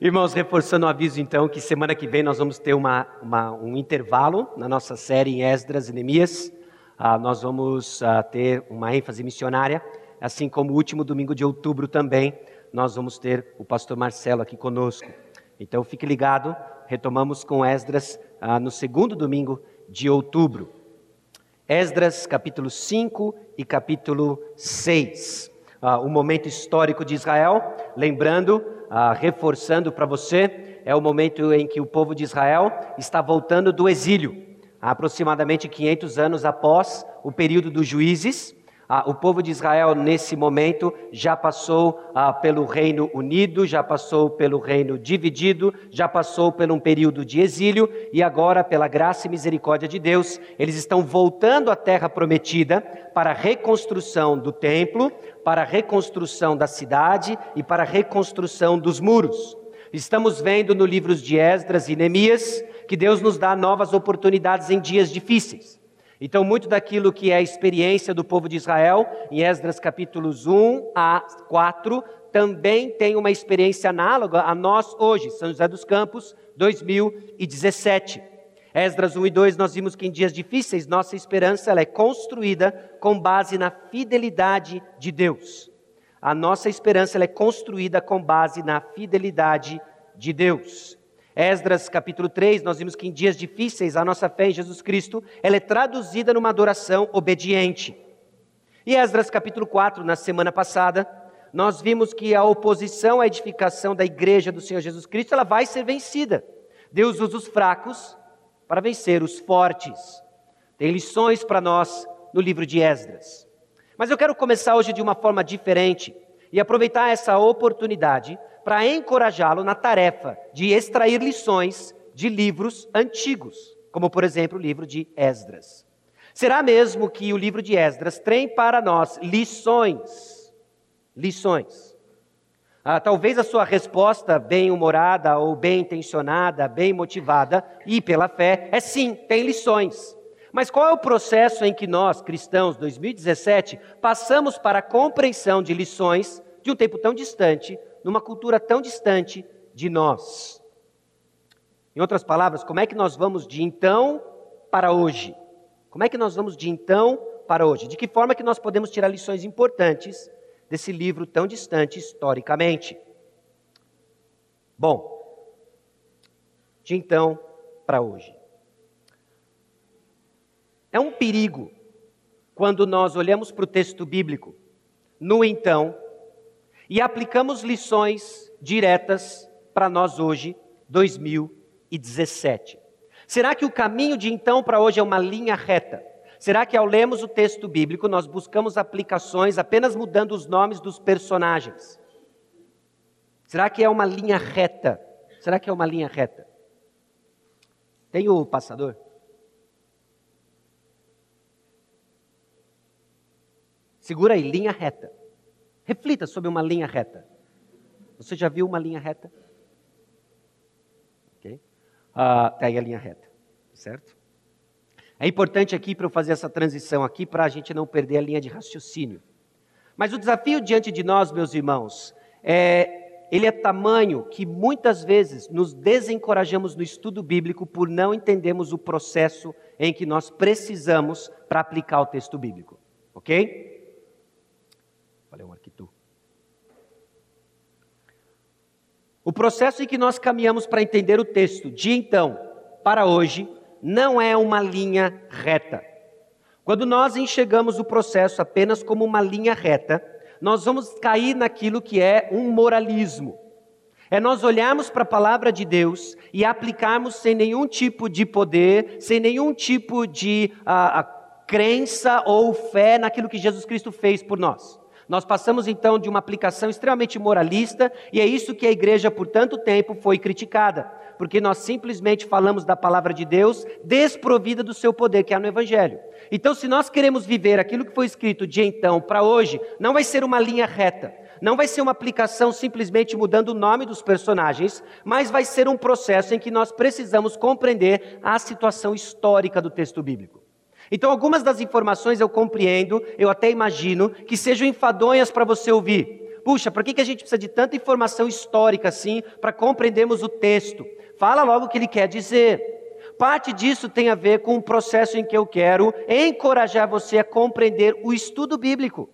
Irmãos, reforçando o aviso então que semana que vem nós vamos ter uma, uma, um intervalo na nossa série em Esdras e Neemias. Ah, nós vamos ah, ter uma ênfase missionária, assim como o último domingo de outubro também, nós vamos ter o pastor Marcelo aqui conosco. Então fique ligado, retomamos com Esdras ah, no segundo domingo de outubro. Esdras capítulo 5 e capítulo 6. Ah, o momento histórico de Israel, lembrando ah, reforçando para você, é o momento em que o povo de Israel está voltando do exílio, aproximadamente 500 anos após o período dos juízes. Ah, o povo de Israel, nesse momento, já passou ah, pelo reino unido, já passou pelo reino dividido, já passou por um período de exílio, e agora, pela graça e misericórdia de Deus, eles estão voltando à terra prometida para a reconstrução do templo, para a reconstrução da cidade e para a reconstrução dos muros. Estamos vendo no livros de Esdras e Neemias que Deus nos dá novas oportunidades em dias difíceis. Então, muito daquilo que é a experiência do povo de Israel, em Esdras capítulos 1 a 4, também tem uma experiência análoga a nós hoje, São José dos Campos, 2017. Esdras 1 e 2, nós vimos que em dias difíceis nossa esperança ela é construída com base na fidelidade de Deus. A nossa esperança ela é construída com base na fidelidade de Deus. Esdras capítulo 3, nós vimos que em dias difíceis a nossa fé em Jesus Cristo ela é traduzida numa adoração obediente. E Esdras capítulo 4, na semana passada, nós vimos que a oposição à edificação da igreja do Senhor Jesus Cristo ela vai ser vencida. Deus usa os fracos para vencer os fortes. Tem lições para nós no livro de Esdras. Mas eu quero começar hoje de uma forma diferente e aproveitar essa oportunidade para encorajá-lo na tarefa de extrair lições de livros antigos, como por exemplo o livro de Esdras. Será mesmo que o livro de Esdras tem para nós lições? Lições ah, talvez a sua resposta, bem-humorada ou bem-intencionada, bem motivada e pela fé, é sim, tem lições. Mas qual é o processo em que nós, cristãos, 2017, passamos para a compreensão de lições de um tempo tão distante, numa cultura tão distante de nós? Em outras palavras, como é que nós vamos de então para hoje? Como é que nós vamos de então para hoje? De que forma que nós podemos tirar lições importantes desse livro tão distante historicamente. Bom, de então para hoje. É um perigo quando nós olhamos para o texto bíblico, no então, e aplicamos lições diretas para nós hoje, 2017. Será que o caminho de então para hoje é uma linha reta? Será que ao lermos o texto bíblico nós buscamos aplicações apenas mudando os nomes dos personagens? Será que é uma linha reta? Será que é uma linha reta? Tem o passador? Segura aí, linha reta. Reflita sobre uma linha reta. Você já viu uma linha reta? Ok? Ah, tá aí a linha reta, certo? É importante aqui para eu fazer essa transição aqui para a gente não perder a linha de raciocínio. Mas o desafio diante de nós, meus irmãos, é, ele é tamanho que muitas vezes nos desencorajamos no estudo bíblico por não entendermos o processo em que nós precisamos para aplicar o texto bíblico. Ok? Falei um arquitu. O processo em que nós caminhamos para entender o texto de então para hoje não é uma linha reta. Quando nós enxergamos o processo apenas como uma linha reta, nós vamos cair naquilo que é um moralismo. É nós olharmos para a palavra de Deus e aplicarmos sem nenhum tipo de poder, sem nenhum tipo de a, a, crença ou fé naquilo que Jesus Cristo fez por nós. Nós passamos então de uma aplicação extremamente moralista, e é isso que a igreja por tanto tempo foi criticada, porque nós simplesmente falamos da palavra de Deus desprovida do seu poder, que é no Evangelho. Então, se nós queremos viver aquilo que foi escrito de então para hoje, não vai ser uma linha reta, não vai ser uma aplicação simplesmente mudando o nome dos personagens, mas vai ser um processo em que nós precisamos compreender a situação histórica do texto bíblico. Então, algumas das informações eu compreendo, eu até imagino que sejam enfadonhas para você ouvir, puxa, por que, que a gente precisa de tanta informação histórica assim para compreendermos o texto? Fala logo o que ele quer dizer. Parte disso tem a ver com um processo em que eu quero encorajar você a compreender o estudo bíblico,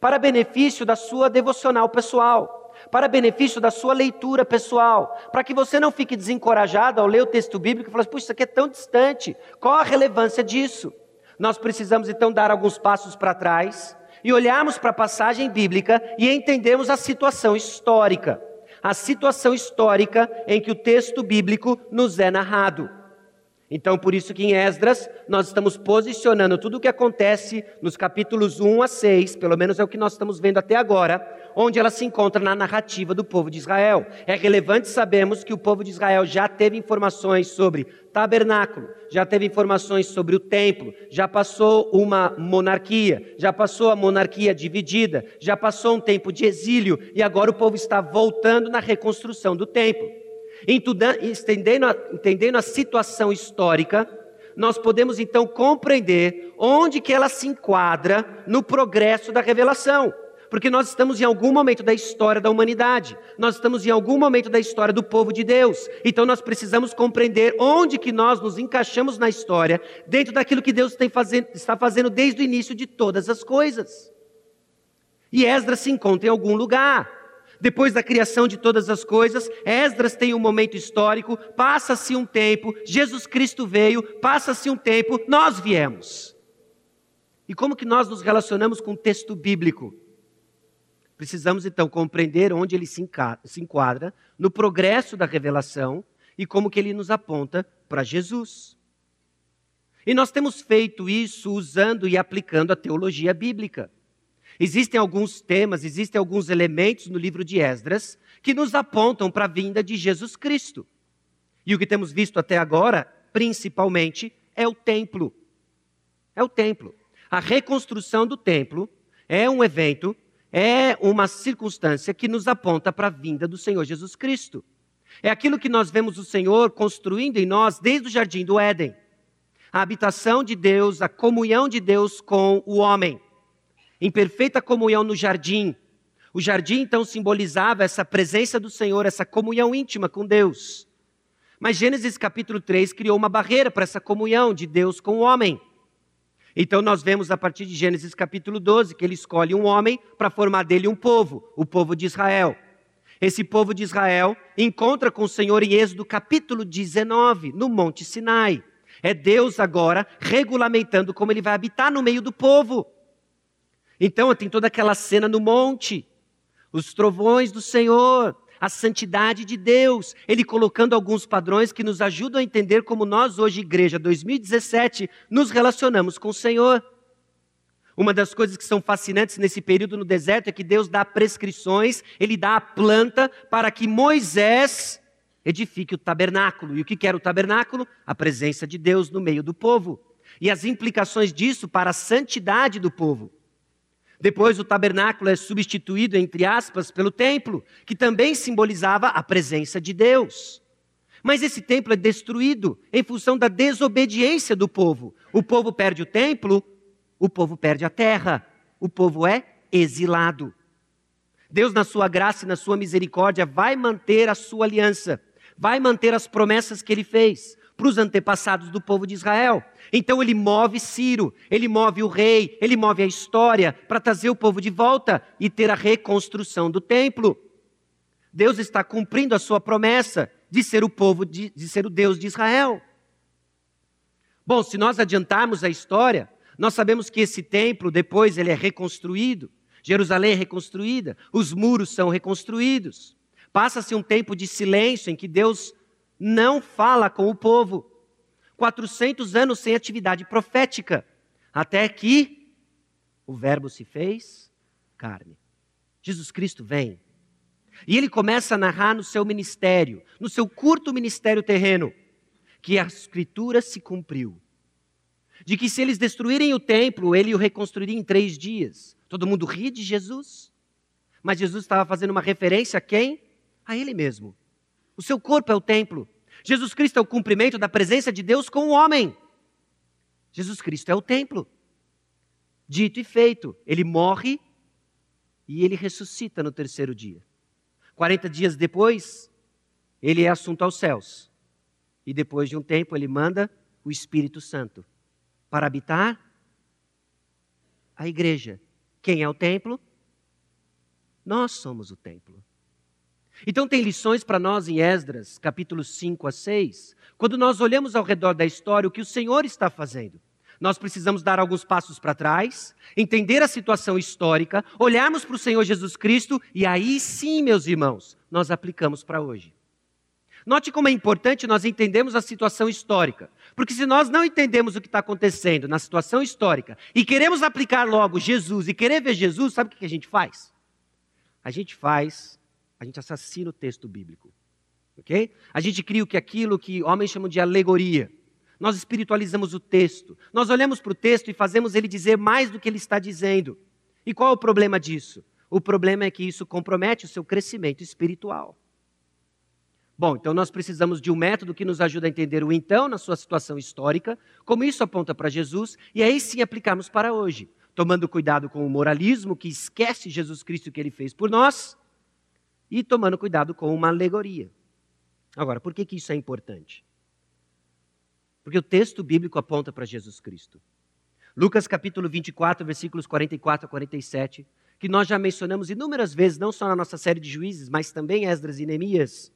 para benefício da sua devocional pessoal, para benefício da sua leitura pessoal, para que você não fique desencorajado ao ler o texto bíblico e falar, puxa, isso aqui é tão distante, qual a relevância disso? Nós precisamos então dar alguns passos para trás e olharmos para a passagem bíblica e entendermos a situação histórica. A situação histórica em que o texto bíblico nos é narrado. Então, por isso que em Esdras, nós estamos posicionando tudo o que acontece nos capítulos 1 a 6, pelo menos é o que nós estamos vendo até agora, onde ela se encontra na narrativa do povo de Israel. É relevante sabermos que o povo de Israel já teve informações sobre tabernáculo, já teve informações sobre o templo, já passou uma monarquia, já passou a monarquia dividida, já passou um tempo de exílio e agora o povo está voltando na reconstrução do templo entendendo a, entendendo a situação histórica, nós podemos então compreender onde que ela se enquadra no progresso da revelação. Porque nós estamos em algum momento da história da humanidade, nós estamos em algum momento da história do povo de Deus. Então nós precisamos compreender onde que nós nos encaixamos na história, dentro daquilo que Deus fazendo, está fazendo desde o início de todas as coisas. E Esdras se encontra em algum lugar. Depois da criação de todas as coisas, Esdras tem um momento histórico, passa-se um tempo, Jesus Cristo veio, passa-se um tempo, nós viemos. E como que nós nos relacionamos com o texto bíblico? Precisamos então compreender onde ele se enquadra no progresso da revelação e como que ele nos aponta para Jesus. E nós temos feito isso usando e aplicando a teologia bíblica. Existem alguns temas, existem alguns elementos no livro de Esdras que nos apontam para a vinda de Jesus Cristo. E o que temos visto até agora, principalmente, é o templo. É o templo. A reconstrução do templo é um evento, é uma circunstância que nos aponta para a vinda do Senhor Jesus Cristo. É aquilo que nós vemos o Senhor construindo em nós desde o jardim do Éden. A habitação de Deus, a comunhão de Deus com o homem em perfeita comunhão no jardim. O jardim então simbolizava essa presença do Senhor, essa comunhão íntima com Deus. Mas Gênesis capítulo 3 criou uma barreira para essa comunhão de Deus com o homem. Então nós vemos a partir de Gênesis capítulo 12 que ele escolhe um homem para formar dele um povo, o povo de Israel. Esse povo de Israel encontra com o Senhor em Êxodo capítulo 19, no Monte Sinai. É Deus agora regulamentando como ele vai habitar no meio do povo. Então tem toda aquela cena no monte, os trovões do Senhor, a santidade de Deus, ele colocando alguns padrões que nos ajudam a entender como nós, hoje, Igreja 2017, nos relacionamos com o Senhor. Uma das coisas que são fascinantes nesse período no deserto é que Deus dá prescrições, ele dá a planta para que Moisés edifique o tabernáculo. E o que era o tabernáculo? A presença de Deus no meio do povo. E as implicações disso para a santidade do povo. Depois o tabernáculo é substituído, entre aspas, pelo templo, que também simbolizava a presença de Deus. Mas esse templo é destruído em função da desobediência do povo. O povo perde o templo, o povo perde a terra, o povo é exilado. Deus, na sua graça e na sua misericórdia, vai manter a sua aliança, vai manter as promessas que ele fez para os antepassados do povo de Israel. Então ele move Ciro, ele move o rei, ele move a história para trazer o povo de volta e ter a reconstrução do templo. Deus está cumprindo a sua promessa de ser o povo, de, de ser o Deus de Israel. Bom, se nós adiantarmos a história, nós sabemos que esse templo, depois, ele é reconstruído. Jerusalém é reconstruída, os muros são reconstruídos. Passa-se um tempo de silêncio em que Deus não fala com o povo. 400 anos sem atividade profética, até que o Verbo se fez carne. Jesus Cristo vem. E ele começa a narrar no seu ministério, no seu curto ministério terreno, que a Escritura se cumpriu. De que se eles destruírem o templo, ele o reconstruiria em três dias. Todo mundo ri de Jesus. Mas Jesus estava fazendo uma referência a quem? A ele mesmo. O seu corpo é o templo. Jesus Cristo é o cumprimento da presença de Deus com o homem. Jesus Cristo é o templo. Dito e feito, ele morre e ele ressuscita no terceiro dia. 40 dias depois, ele é assunto aos céus. E depois de um tempo, ele manda o Espírito Santo para habitar a igreja. Quem é o templo? Nós somos o templo. Então, tem lições para nós em Esdras, capítulos 5 a 6, quando nós olhamos ao redor da história o que o Senhor está fazendo. Nós precisamos dar alguns passos para trás, entender a situação histórica, olharmos para o Senhor Jesus Cristo e aí sim, meus irmãos, nós aplicamos para hoje. Note como é importante nós entendermos a situação histórica. Porque se nós não entendemos o que está acontecendo na situação histórica e queremos aplicar logo Jesus e querer ver Jesus, sabe o que a gente faz? A gente faz, a gente assassina o texto bíblico. Ok? A gente cria que aquilo que homens chamam de alegoria nós espiritualizamos o texto. Nós olhamos para o texto e fazemos ele dizer mais do que ele está dizendo. E qual é o problema disso? O problema é que isso compromete o seu crescimento espiritual. Bom, então nós precisamos de um método que nos ajude a entender o então na sua situação histórica, como isso aponta para Jesus, e aí sim aplicarmos para hoje, tomando cuidado com o moralismo que esquece Jesus Cristo que ele fez por nós, e tomando cuidado com uma alegoria. Agora, por que, que isso é importante? Porque o texto bíblico aponta para Jesus Cristo. Lucas capítulo 24, versículos 44 a 47, que nós já mencionamos inúmeras vezes, não só na nossa série de juízes, mas também Esdras e Neemias,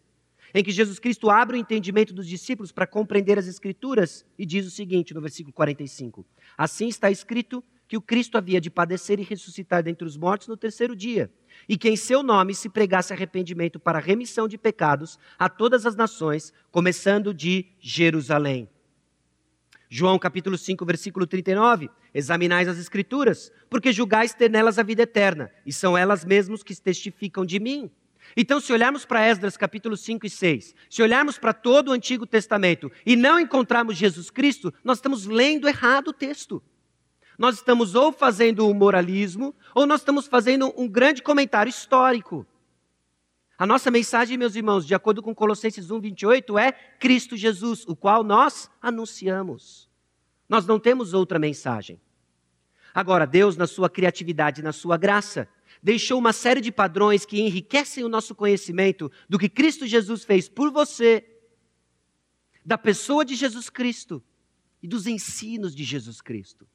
em que Jesus Cristo abre o entendimento dos discípulos para compreender as Escrituras e diz o seguinte no versículo 45: Assim está escrito que o Cristo havia de padecer e ressuscitar dentre os mortos no terceiro dia, e que em seu nome se pregasse arrependimento para remissão de pecados a todas as nações, começando de Jerusalém. João capítulo 5, versículo 39. Examinais as escrituras, porque julgais ter nelas a vida eterna, e são elas mesmas que testificam de mim. Então, se olharmos para Esdras capítulo 5 e 6, se olharmos para todo o Antigo Testamento e não encontrarmos Jesus Cristo, nós estamos lendo errado o texto. Nós estamos ou fazendo um moralismo, ou nós estamos fazendo um grande comentário histórico. A nossa mensagem, meus irmãos, de acordo com Colossenses 1, 28, é Cristo Jesus, o qual nós anunciamos. Nós não temos outra mensagem. Agora, Deus, na sua criatividade, na sua graça, deixou uma série de padrões que enriquecem o nosso conhecimento do que Cristo Jesus fez por você, da pessoa de Jesus Cristo e dos ensinos de Jesus Cristo.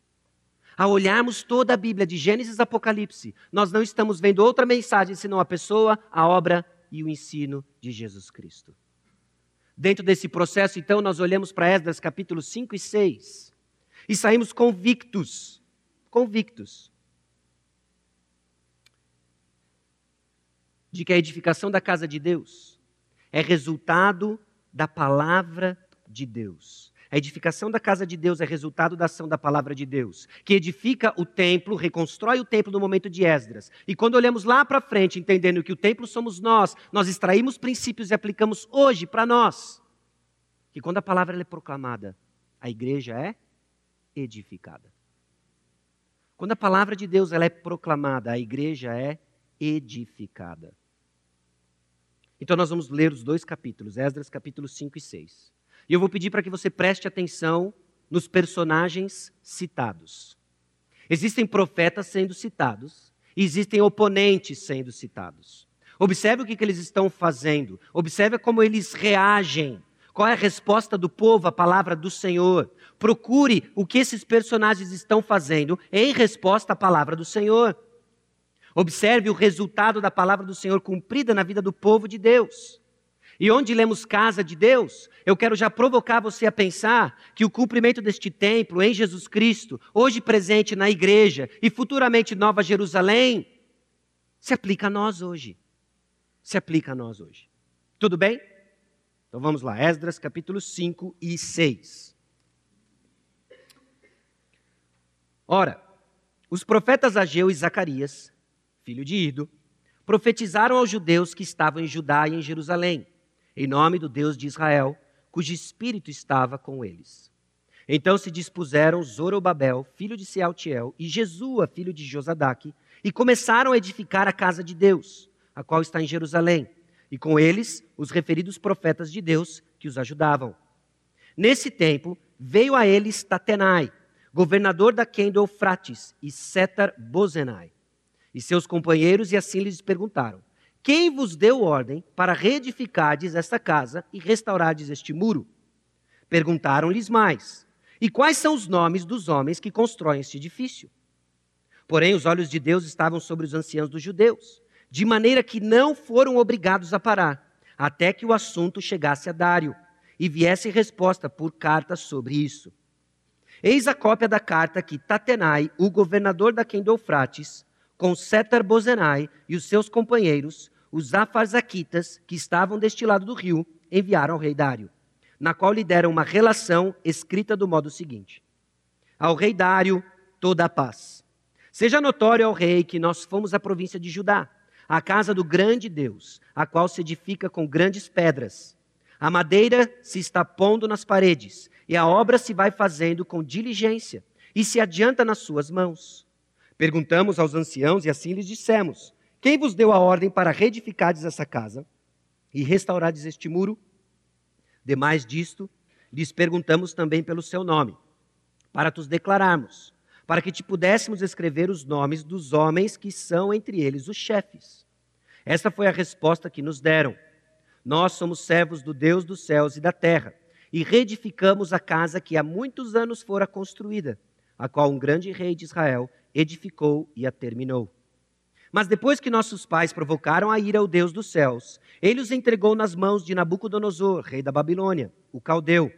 Ao olharmos toda a Bíblia, de Gênesis a Apocalipse, nós não estamos vendo outra mensagem senão a pessoa, a obra e o ensino de Jesus Cristo. Dentro desse processo, então, nós olhamos para Esdras capítulos 5 e 6 e saímos convictos, convictos, de que a edificação da casa de Deus é resultado da palavra de Deus. A edificação da casa de Deus é resultado da ação da palavra de Deus, que edifica o templo, reconstrói o templo no momento de Esdras. E quando olhamos lá para frente, entendendo que o templo somos nós, nós extraímos princípios e aplicamos hoje para nós. Que quando a palavra é proclamada, a igreja é edificada. Quando a palavra de Deus ela é proclamada, a igreja é edificada. Então nós vamos ler os dois capítulos, Esdras capítulos 5 e 6. E eu vou pedir para que você preste atenção nos personagens citados. Existem profetas sendo citados, e existem oponentes sendo citados. Observe o que, que eles estão fazendo, observe como eles reagem. Qual é a resposta do povo à palavra do Senhor? Procure o que esses personagens estão fazendo em resposta à palavra do Senhor. Observe o resultado da palavra do Senhor cumprida na vida do povo de Deus. E onde lemos casa de Deus, eu quero já provocar você a pensar que o cumprimento deste templo em Jesus Cristo, hoje presente na igreja e futuramente Nova Jerusalém, se aplica a nós hoje. Se aplica a nós hoje. Tudo bem? Então vamos lá, Esdras capítulo 5 e 6. Ora, os profetas Ageu e Zacarias, filho de Ido, profetizaram aos judeus que estavam em Judá e em Jerusalém em nome do Deus de Israel, cujo espírito estava com eles. Então se dispuseram Zorobabel, filho de Sealtiel, e Jesua, filho de Josadaque, e começaram a edificar a casa de Deus, a qual está em Jerusalém, e com eles os referidos profetas de Deus que os ajudavam. Nesse tempo veio a eles Tatenai, governador da Quem do Eufrates, e Setar Bozenai, e seus companheiros, e assim lhes perguntaram: Quem vos deu ordem para reedificardes esta casa e restaurardes este muro? Perguntaram-lhes mais: E quais são os nomes dos homens que constroem este edifício? Porém, os olhos de Deus estavam sobre os anciãos dos judeus, de maneira que não foram obrigados a parar, até que o assunto chegasse a Dário e viesse resposta por carta sobre isso. Eis a cópia da carta que Tatenai, o governador da Quem Eufrates, com Setar Bozenai e os seus companheiros, os Afarzaquitas, que estavam deste lado do rio, enviaram ao rei Dário, na qual lhe deram uma relação escrita do modo seguinte: Ao rei Dário, toda a paz. Seja notório ao rei que nós fomos à província de Judá, a casa do grande Deus, a qual se edifica com grandes pedras. A madeira se está pondo nas paredes, e a obra se vai fazendo com diligência, e se adianta nas suas mãos. Perguntamos aos anciãos e assim lhes dissemos: Quem vos deu a ordem para reedificardes essa casa e restaurardes este muro? Demais disto, lhes perguntamos também pelo seu nome, para te declararmos, para que te pudéssemos escrever os nomes dos homens que são entre eles os chefes. Esta foi a resposta que nos deram. Nós somos servos do Deus dos céus e da terra e reedificamos a casa que há muitos anos fora construída, a qual um grande rei de Israel edificou e a terminou. Mas depois que nossos pais provocaram a ira ao Deus dos céus, ele os entregou nas mãos de Nabucodonosor, rei da Babilônia, o caldeu,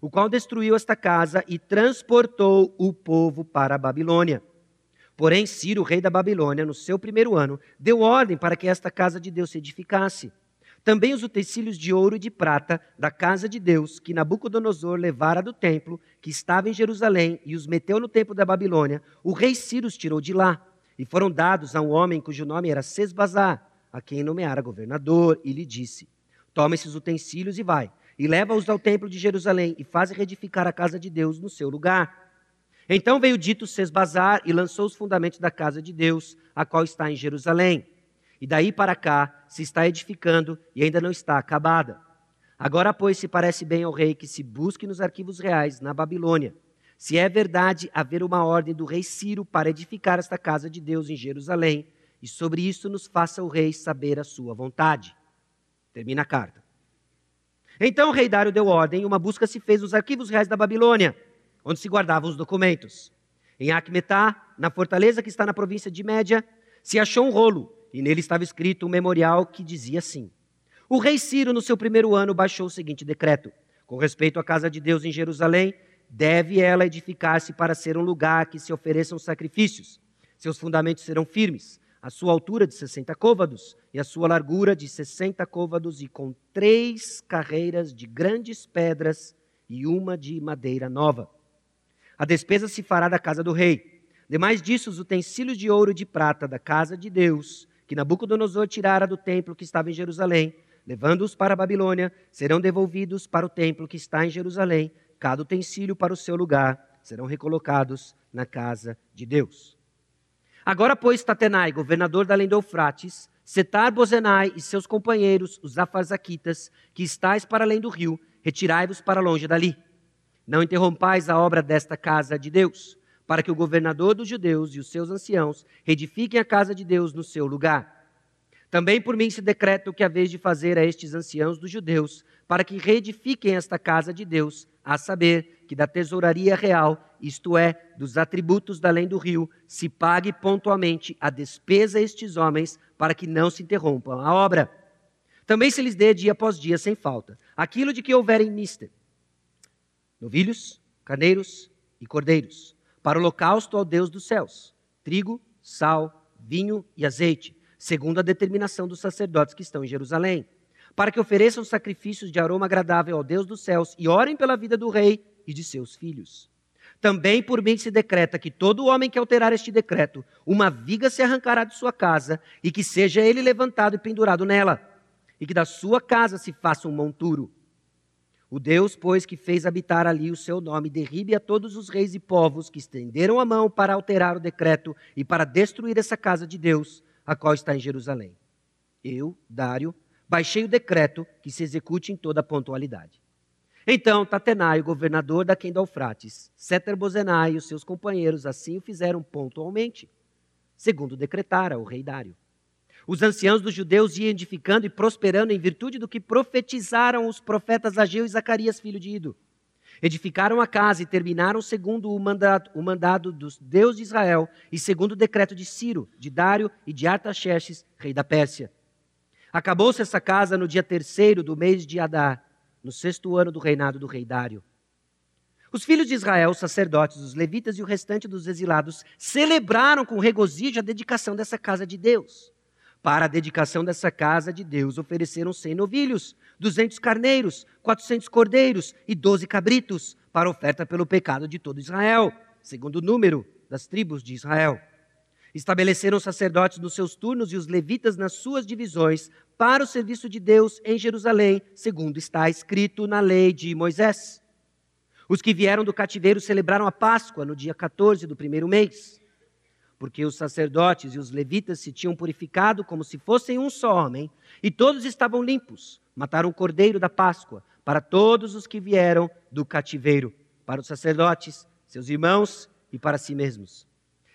o qual destruiu esta casa e transportou o povo para a Babilônia. Porém, Ciro, rei da Babilônia, no seu primeiro ano, deu ordem para que esta casa de Deus se edificasse. Também os utensílios de ouro e de prata da casa de Deus, que Nabucodonosor levara do templo, que estava em Jerusalém, e os meteu no templo da Babilônia, o rei Ciro os tirou de lá, e foram dados a um homem cujo nome era Sesbazar, a quem nomeara governador, e lhe disse: Toma esses utensílios e vai, e leva-os ao templo de Jerusalém, e faz reedificar a casa de Deus no seu lugar. Então veio dito Sesbazar e lançou os fundamentos da casa de Deus, a qual está em Jerusalém. E daí para cá se está edificando e ainda não está acabada. Agora, pois, se parece bem ao rei que se busque nos arquivos reais na Babilônia, se é verdade haver uma ordem do rei Ciro para edificar esta casa de Deus em Jerusalém, e sobre isso nos faça o rei saber a sua vontade. Termina a carta. Então o rei Dário deu ordem e uma busca se fez nos arquivos reais da Babilônia, onde se guardavam os documentos. Em Acmetá, na fortaleza que está na província de Média, se achou um rolo e nele estava escrito um memorial que dizia assim: O rei Ciro, no seu primeiro ano, baixou o seguinte decreto: Com respeito à casa de Deus em Jerusalém, deve ela edificar-se para ser um lugar que se ofereçam sacrifícios. Seus fundamentos serão firmes, a sua altura de 60 côvados e a sua largura de 60 côvados, e com três carreiras de grandes pedras e uma de madeira nova. A despesa se fará da casa do rei. Demais disso, os utensílios de ouro e de prata da casa de Deus que Nabucodonosor tirara do templo que estava em Jerusalém, levando-os para a Babilônia, serão devolvidos para o templo que está em Jerusalém, cada utensílio para o seu lugar, serão recolocados na casa de Deus. Agora, pois, Tatenai, governador da além do Eufrates, Setar Bozenai e seus companheiros, os afarzaquitas, que estáis para além do rio, retirai-vos para longe dali. Não interrompais a obra desta casa de Deus para que o governador dos judeus e os seus anciãos reedifiquem a casa de Deus no seu lugar. Também por mim se decreta o que haveis de fazer a estes anciãos dos judeus, para que reedifiquem esta casa de Deus, a saber, que da tesouraria real, isto é, dos atributos da além do rio, se pague pontualmente a despesa a estes homens, para que não se interrompam a obra. Também se lhes dê dia após dia sem falta, aquilo de que houverem mister, novilhos, carneiros e cordeiros, para o holocausto ao Deus dos céus: trigo, sal, vinho e azeite, segundo a determinação dos sacerdotes que estão em Jerusalém, para que ofereçam sacrifícios de aroma agradável ao Deus dos céus e orem pela vida do rei e de seus filhos. Também por mim se decreta que todo homem que alterar este decreto, uma viga se arrancará de sua casa, e que seja ele levantado e pendurado nela, e que da sua casa se faça um monturo o Deus, pois, que fez habitar ali o seu nome, derribe a todos os reis e povos que estenderam a mão para alterar o decreto e para destruir essa casa de Deus, a qual está em Jerusalém. Eu, Dário, baixei o decreto que se execute em toda a pontualidade. Então, Tatenai, o governador da Quenda Eufrates, Seter Bozenai e os seus companheiros assim o fizeram pontualmente. segundo decretara o rei Dário. Os anciãos dos judeus iam edificando e prosperando em virtude do que profetizaram os profetas Ageu e Zacarias, filho de Ido. Edificaram a casa e terminaram segundo o mandado, o mandado dos Deus de Israel e segundo o decreto de Ciro, de Dário e de Artaxerxes, rei da Pérsia. Acabou-se essa casa no dia terceiro do mês de Adar, no sexto ano do reinado do rei Dário. Os filhos de Israel, os sacerdotes, os levitas e o restante dos exilados celebraram com regozijo a dedicação dessa casa de Deus. Para a dedicação dessa casa de Deus, ofereceram cem novilhos, duzentos carneiros, quatrocentos cordeiros e doze cabritos, para oferta pelo pecado de todo Israel, segundo o número das tribos de Israel. Estabeleceram sacerdotes nos seus turnos e os levitas nas suas divisões para o serviço de Deus em Jerusalém, segundo está escrito na lei de Moisés. Os que vieram do cativeiro celebraram a Páscoa no dia 14 do primeiro mês porque os sacerdotes e os levitas se tinham purificado como se fossem um só homem, e todos estavam limpos. Mataram o cordeiro da Páscoa para todos os que vieram do cativeiro, para os sacerdotes, seus irmãos e para si mesmos.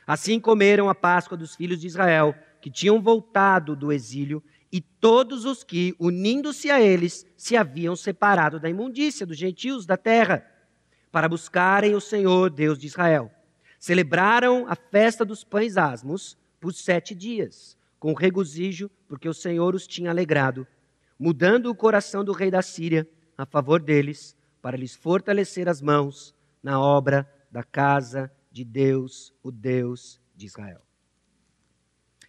Assim comeram a Páscoa dos filhos de Israel, que tinham voltado do exílio, e todos os que, unindo-se a eles, se haviam separado da imundícia dos gentios da terra, para buscarem o Senhor, Deus de Israel. Celebraram a festa dos pães asmos por sete dias, com regozijo, porque o Senhor os tinha alegrado, mudando o coração do rei da Síria a favor deles, para lhes fortalecer as mãos na obra da casa de Deus, o Deus de Israel.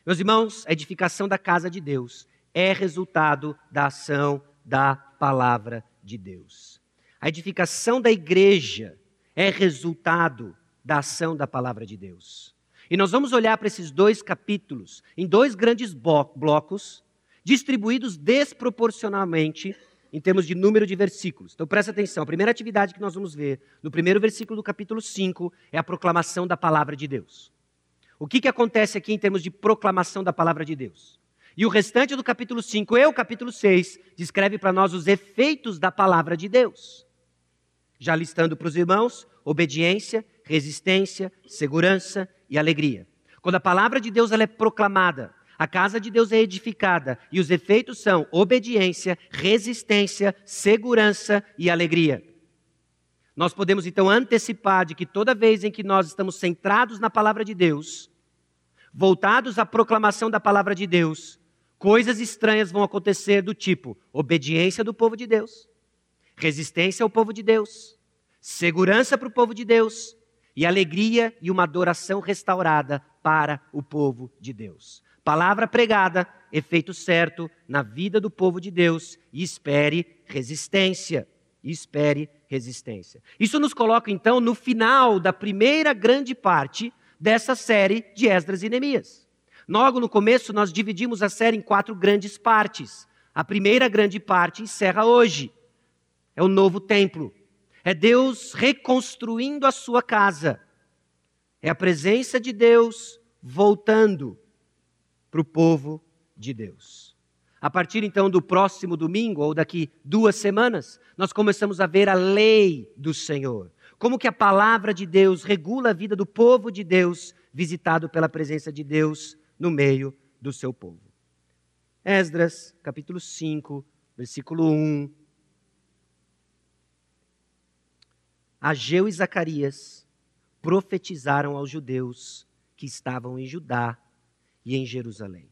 Meus irmãos, a edificação da casa de Deus é resultado da ação da palavra de Deus. A edificação da igreja é resultado da ação da palavra de Deus. E nós vamos olhar para esses dois capítulos em dois grandes blocos, distribuídos desproporcionalmente em termos de número de versículos. Então presta atenção, a primeira atividade que nós vamos ver no primeiro versículo do capítulo 5 é a proclamação da palavra de Deus. O que, que acontece aqui em termos de proclamação da palavra de Deus? E o restante do capítulo 5 e o capítulo 6 descreve para nós os efeitos da palavra de Deus. Já listando para os irmãos, obediência, resistência, segurança e alegria. Quando a palavra de Deus ela é proclamada, a casa de Deus é edificada e os efeitos são obediência, resistência, segurança e alegria. Nós podemos então antecipar de que toda vez em que nós estamos centrados na palavra de Deus, voltados à proclamação da palavra de Deus, coisas estranhas vão acontecer do tipo obediência do povo de Deus, resistência ao povo de Deus, segurança para o povo de Deus e alegria e uma adoração restaurada para o povo de Deus. Palavra pregada, efeito certo na vida do povo de Deus e espere resistência. espere resistência. Isso nos coloca então no final da primeira grande parte dessa série de Esdras e Neemias. Logo no começo, nós dividimos a série em quatro grandes partes. A primeira grande parte encerra hoje. É o novo templo. É Deus reconstruindo a sua casa. É a presença de Deus voltando para o povo de Deus. A partir então do próximo domingo, ou daqui duas semanas, nós começamos a ver a lei do Senhor. Como que a palavra de Deus regula a vida do povo de Deus, visitado pela presença de Deus no meio do seu povo. Esdras, capítulo 5, versículo 1 Ageu e Zacarias profetizaram aos judeus que estavam em Judá e em Jerusalém.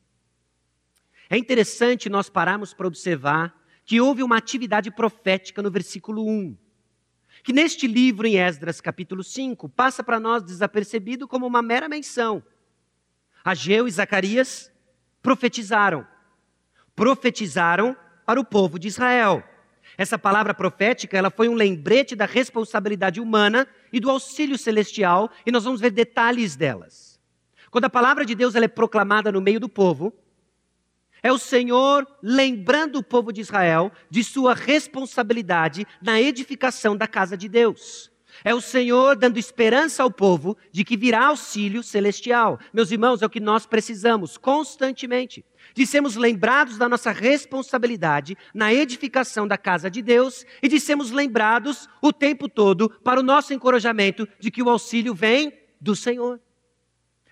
É interessante nós pararmos para observar que houve uma atividade profética no versículo 1, que neste livro, em Esdras, capítulo 5, passa para nós desapercebido como uma mera menção. Ageu e Zacarias profetizaram. Profetizaram para o povo de Israel. Essa palavra profética, ela foi um lembrete da responsabilidade humana e do auxílio celestial, e nós vamos ver detalhes delas. Quando a palavra de Deus ela é proclamada no meio do povo, é o Senhor lembrando o povo de Israel de sua responsabilidade na edificação da casa de Deus. É o Senhor dando esperança ao povo de que virá auxílio celestial. Meus irmãos, é o que nós precisamos constantemente de sermos lembrados da nossa responsabilidade na edificação da casa de Deus e de sermos lembrados o tempo todo para o nosso encorajamento de que o auxílio vem do Senhor.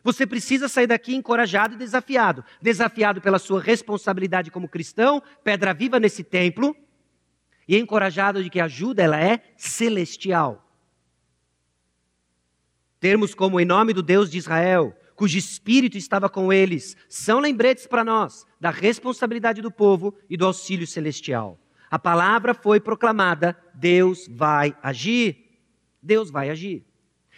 Você precisa sair daqui encorajado e desafiado. Desafiado pela sua responsabilidade como cristão, pedra viva nesse templo, e encorajado de que a ajuda ela é celestial. Termos como em nome do Deus de Israel, cujo espírito estava com eles, são lembretes para nós da responsabilidade do povo e do auxílio celestial. A palavra foi proclamada, Deus vai agir. Deus vai agir.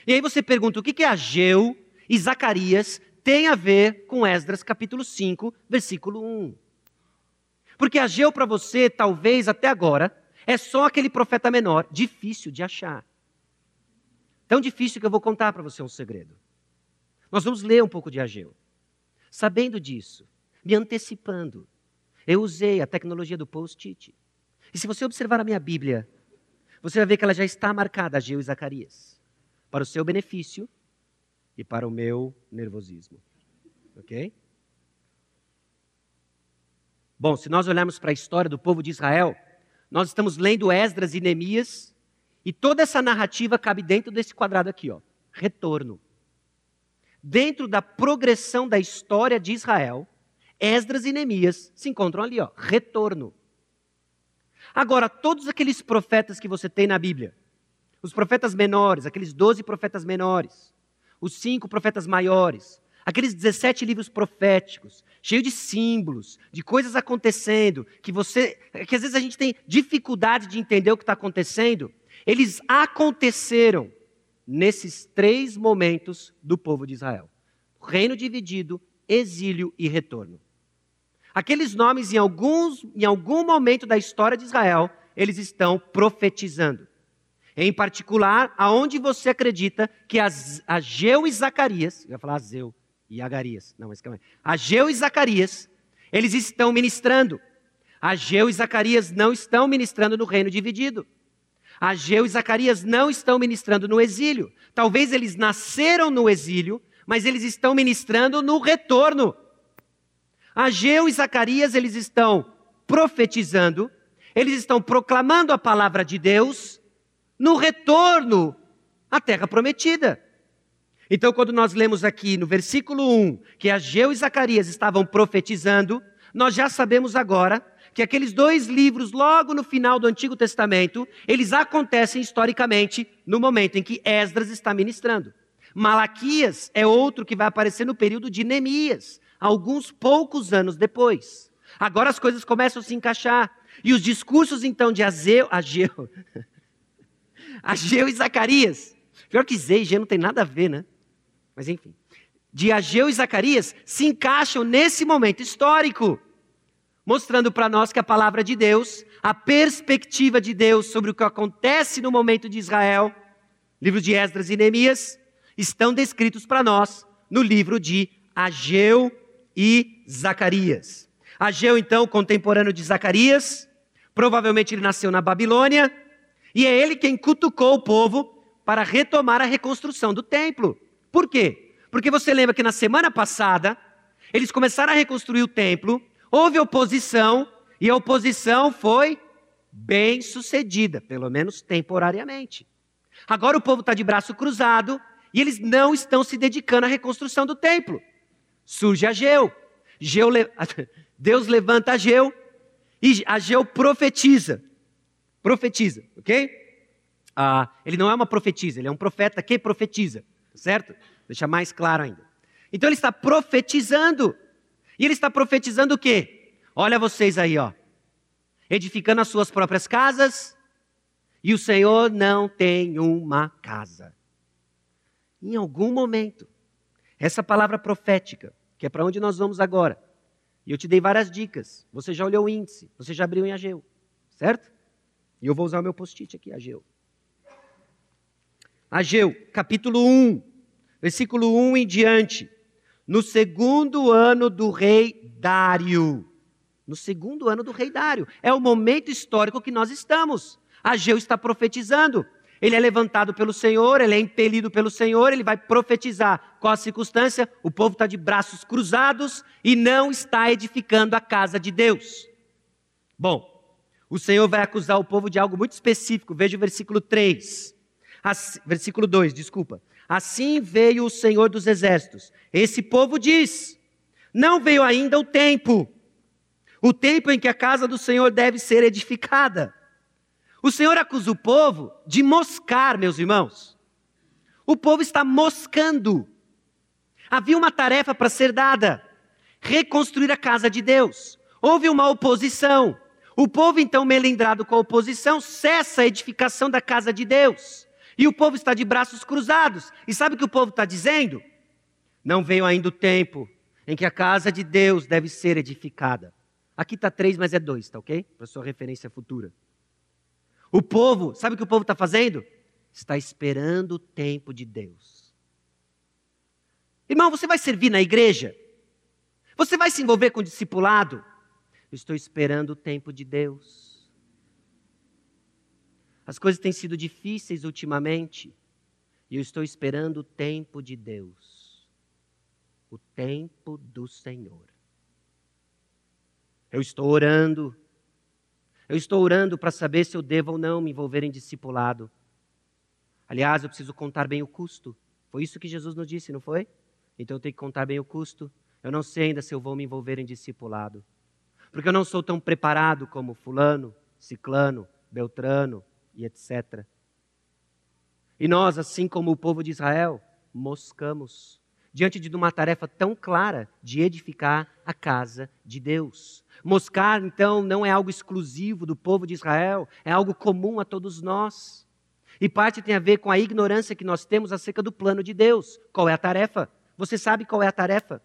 E aí você pergunta, o que é Ageu e Zacarias têm a ver com Esdras capítulo 5, versículo 1? Porque Ageu para você, talvez até agora, é só aquele profeta menor, difícil de achar. Tão difícil que eu vou contar para você um segredo. Nós vamos ler um pouco de Ageu. Sabendo disso, me antecipando, eu usei a tecnologia do post-it. E se você observar a minha Bíblia, você vai ver que ela já está marcada, Ageu e Zacarias, para o seu benefício e para o meu nervosismo. Ok? Bom, se nós olharmos para a história do povo de Israel, nós estamos lendo Esdras e Neemias, e toda essa narrativa cabe dentro desse quadrado aqui, ó, retorno. Dentro da progressão da história de Israel, Esdras e Neemias se encontram ali, ó, retorno. Agora, todos aqueles profetas que você tem na Bíblia, os profetas menores, aqueles doze profetas menores, os cinco profetas maiores, aqueles 17 livros proféticos, cheio de símbolos, de coisas acontecendo, que você, que às vezes a gente tem dificuldade de entender o que está acontecendo, eles aconteceram nesses três momentos do povo de Israel: reino dividido, exílio e retorno. Aqueles nomes, em, alguns, em algum momento da história de Israel, eles estão profetizando. Em particular, aonde você acredita que Ageu e Zacarias, eu ia falar Azeu, e Agarias. Não, mas calma aí. Ageu e Zacarias, eles estão ministrando. Ageu e Zacarias não estão ministrando no reino dividido. Ageu e Zacarias não estão ministrando no exílio. Talvez eles nasceram no exílio, mas eles estão ministrando no retorno. Ageu e Zacarias, eles estão profetizando, eles estão proclamando a palavra de Deus no retorno à terra prometida. Então, quando nós lemos aqui no versículo 1 que Ageu e Zacarias estavam profetizando, nós já sabemos agora que aqueles dois livros, logo no final do Antigo Testamento, eles acontecem historicamente no momento em que Esdras está ministrando. Malaquias é outro que vai aparecer no período de Neemias, alguns poucos anos depois. Agora as coisas começam a se encaixar. E os discursos então de Ageu, Ageu, Ageu e Zacarias. Pior que Zé e G não tem nada a ver, né? Mas enfim, de Ageu e Zacarias se encaixam nesse momento histórico, mostrando para nós que a palavra de Deus, a perspectiva de Deus sobre o que acontece no momento de Israel, livro de Esdras e Neemias, estão descritos para nós no livro de Ageu e Zacarias. Ageu, então, contemporâneo de Zacarias, provavelmente ele nasceu na Babilônia, e é ele quem cutucou o povo para retomar a reconstrução do templo. Por quê? Porque você lembra que na semana passada, eles começaram a reconstruir o templo, houve oposição, e a oposição foi bem sucedida, pelo menos temporariamente. Agora o povo está de braço cruzado e eles não estão se dedicando à reconstrução do templo. Surge Ageu. Geu, Deus levanta Ageu e Ageu profetiza. Profetiza, ok? Ah, ele não é uma profetisa, ele é um profeta que profetiza certo? Deixa mais claro ainda. Então ele está profetizando. E ele está profetizando o quê? Olha vocês aí, ó. Edificando as suas próprias casas, e o Senhor não tem uma casa. Em algum momento, essa palavra profética, que é para onde nós vamos agora, e eu te dei várias dicas. Você já olhou o índice, você já abriu em Ageu, certo? E eu vou usar o meu post-it aqui, Ageu. Ageu, capítulo 1, versículo 1 em diante. No segundo ano do rei Dário. No segundo ano do rei Dário. É o momento histórico que nós estamos. Ageu está profetizando. Ele é levantado pelo Senhor, ele é impelido pelo Senhor, ele vai profetizar. Qual a circunstância? O povo está de braços cruzados e não está edificando a casa de Deus. Bom, o Senhor vai acusar o povo de algo muito específico. Veja o versículo 3 versículo 2, desculpa. Assim veio o Senhor dos Exércitos. Esse povo diz: Não veio ainda o tempo, o tempo em que a casa do Senhor deve ser edificada. O Senhor acusa o povo de moscar, meus irmãos. O povo está moscando. Havia uma tarefa para ser dada: reconstruir a casa de Deus. Houve uma oposição. O povo, então, melindrado com a oposição, cessa a edificação da casa de Deus. E o povo está de braços cruzados. E sabe o que o povo está dizendo? Não veio ainda o tempo em que a casa de Deus deve ser edificada. Aqui está três, mas é dois, tá ok? Para sua referência futura. O povo, sabe o que o povo está fazendo? Está esperando o tempo de Deus. Irmão, você vai servir na igreja? Você vai se envolver com o discipulado? Estou esperando o tempo de Deus. As coisas têm sido difíceis ultimamente e eu estou esperando o tempo de Deus, o tempo do Senhor. Eu estou orando, eu estou orando para saber se eu devo ou não me envolver em discipulado. Aliás, eu preciso contar bem o custo. Foi isso que Jesus nos disse, não foi? Então eu tenho que contar bem o custo. Eu não sei ainda se eu vou me envolver em discipulado. Porque eu não sou tão preparado como Fulano, Ciclano, Beltrano, e etc. E nós, assim como o povo de Israel, moscamos diante de uma tarefa tão clara de edificar a casa de Deus. Moscar, então, não é algo exclusivo do povo de Israel, é algo comum a todos nós. E parte tem a ver com a ignorância que nós temos acerca do plano de Deus. Qual é a tarefa? Você sabe qual é a tarefa?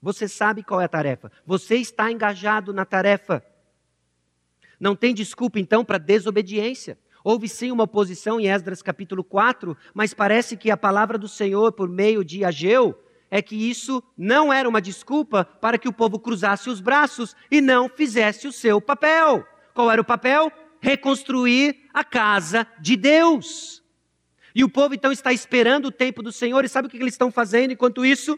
Você sabe qual é a tarefa. Você está engajado na tarefa. Não tem desculpa, então, para desobediência. Houve sim uma oposição em Esdras capítulo 4, mas parece que a palavra do Senhor, por meio de Ageu, é que isso não era uma desculpa para que o povo cruzasse os braços e não fizesse o seu papel. Qual era o papel? Reconstruir a casa de Deus. E o povo então está esperando o tempo do Senhor, e sabe o que eles estão fazendo enquanto isso?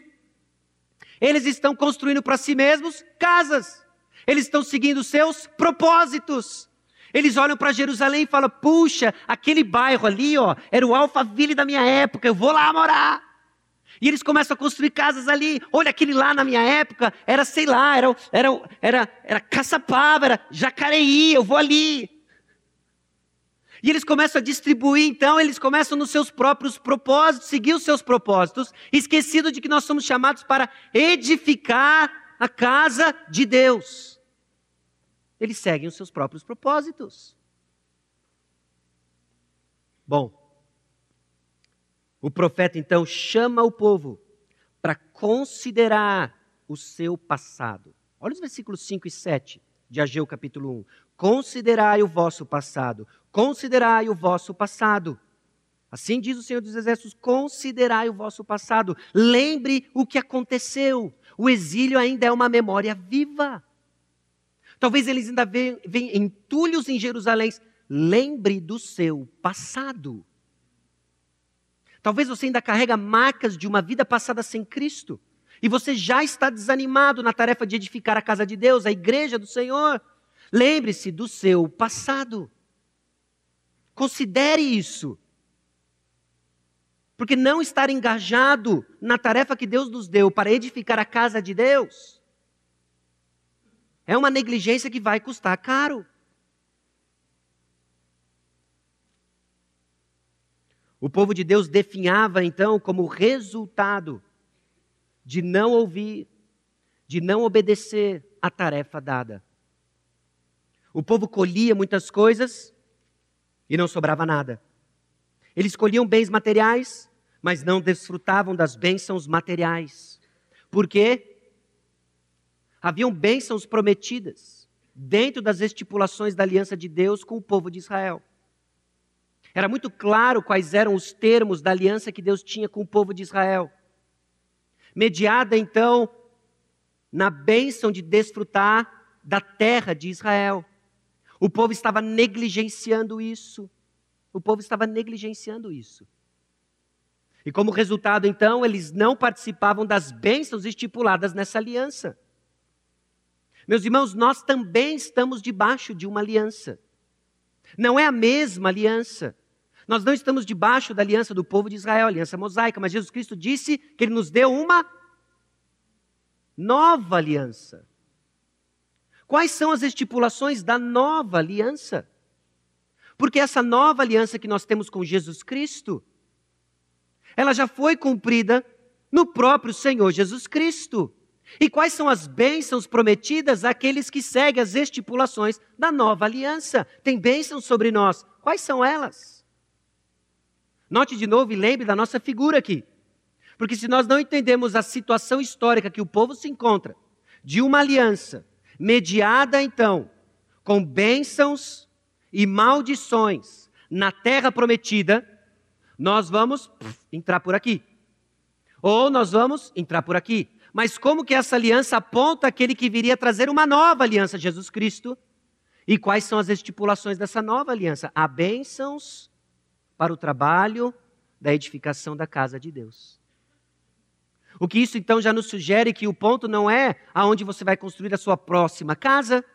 Eles estão construindo para si mesmos casas. Eles estão seguindo seus propósitos. Eles olham para Jerusalém e falam: puxa, aquele bairro ali, ó, era o Alphaville da minha época, eu vou lá morar. E eles começam a construir casas ali. Olha, aquele lá na minha época era, sei lá, era, era, era, era Caçapava, era Jacareí, eu vou ali. E eles começam a distribuir, então, eles começam nos seus próprios propósitos, seguir os seus propósitos, esquecido de que nós somos chamados para edificar a casa de Deus eles seguem os seus próprios propósitos. Bom, o profeta então chama o povo para considerar o seu passado. Olha os versículos 5 e 7 de Ageu capítulo 1. Considerai o vosso passado, considerai o vosso passado. Assim diz o Senhor dos Exércitos: considerai o vosso passado, lembre o que aconteceu. O exílio ainda é uma memória viva. Talvez eles ainda venham entulhos em Jerusalém. Lembre do seu passado. Talvez você ainda carrega marcas de uma vida passada sem Cristo. E você já está desanimado na tarefa de edificar a casa de Deus, a igreja do Senhor. Lembre-se do seu passado. Considere isso. Porque não estar engajado na tarefa que Deus nos deu para edificar a casa de Deus é uma negligência que vai custar caro. O povo de Deus definhava então como resultado de não ouvir, de não obedecer à tarefa dada. O povo colhia muitas coisas e não sobrava nada. Eles colhiam bens materiais, mas não desfrutavam das bênçãos materiais. Por quê? Haviam bênçãos prometidas dentro das estipulações da aliança de Deus com o povo de Israel. Era muito claro quais eram os termos da aliança que Deus tinha com o povo de Israel. Mediada então na bênção de desfrutar da terra de Israel. O povo estava negligenciando isso. O povo estava negligenciando isso. E como resultado, então, eles não participavam das bênçãos estipuladas nessa aliança. Meus irmãos, nós também estamos debaixo de uma aliança. Não é a mesma aliança. Nós não estamos debaixo da aliança do povo de Israel, aliança mosaica, mas Jesus Cristo disse que ele nos deu uma nova aliança. Quais são as estipulações da nova aliança? Porque essa nova aliança que nós temos com Jesus Cristo, ela já foi cumprida no próprio Senhor Jesus Cristo. E quais são as bênçãos prometidas àqueles que seguem as estipulações da nova aliança? Tem bênçãos sobre nós. Quais são elas? Note de novo e lembre da nossa figura aqui. Porque se nós não entendemos a situação histórica que o povo se encontra, de uma aliança, mediada então com bênçãos e maldições na terra prometida, nós vamos entrar por aqui. Ou nós vamos entrar por aqui. Mas como que essa aliança aponta aquele que viria trazer uma nova aliança, Jesus Cristo? E quais são as estipulações dessa nova aliança? Há bênçãos para o trabalho da edificação da casa de Deus. O que isso então já nos sugere que o ponto não é aonde você vai construir a sua próxima casa,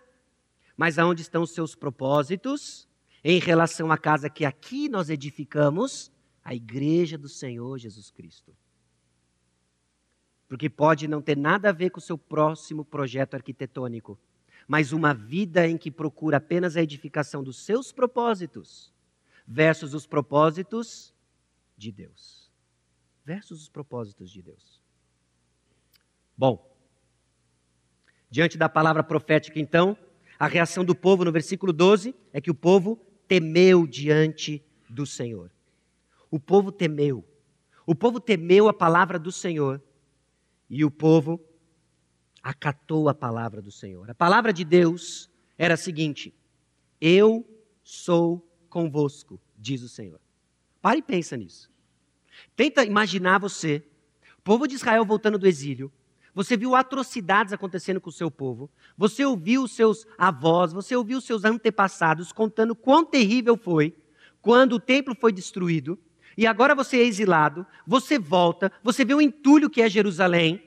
mas aonde estão os seus propósitos em relação à casa que aqui nós edificamos, a igreja do Senhor Jesus Cristo porque pode não ter nada a ver com o seu próximo projeto arquitetônico, mas uma vida em que procura apenas a edificação dos seus propósitos versus os propósitos de Deus. Versus os propósitos de Deus. Bom, diante da palavra profética, então, a reação do povo no versículo 12 é que o povo temeu diante do Senhor. O povo temeu. O povo temeu a palavra do Senhor e o povo acatou a palavra do Senhor. A palavra de Deus era a seguinte: Eu sou convosco, diz o Senhor. Pare e pensa nisso. Tenta imaginar você, povo de Israel voltando do exílio, você viu atrocidades acontecendo com o seu povo, você ouviu os seus avós, você ouviu os seus antepassados contando quão terrível foi quando o templo foi destruído, e agora você é exilado, você volta, você vê o entulho que é Jerusalém,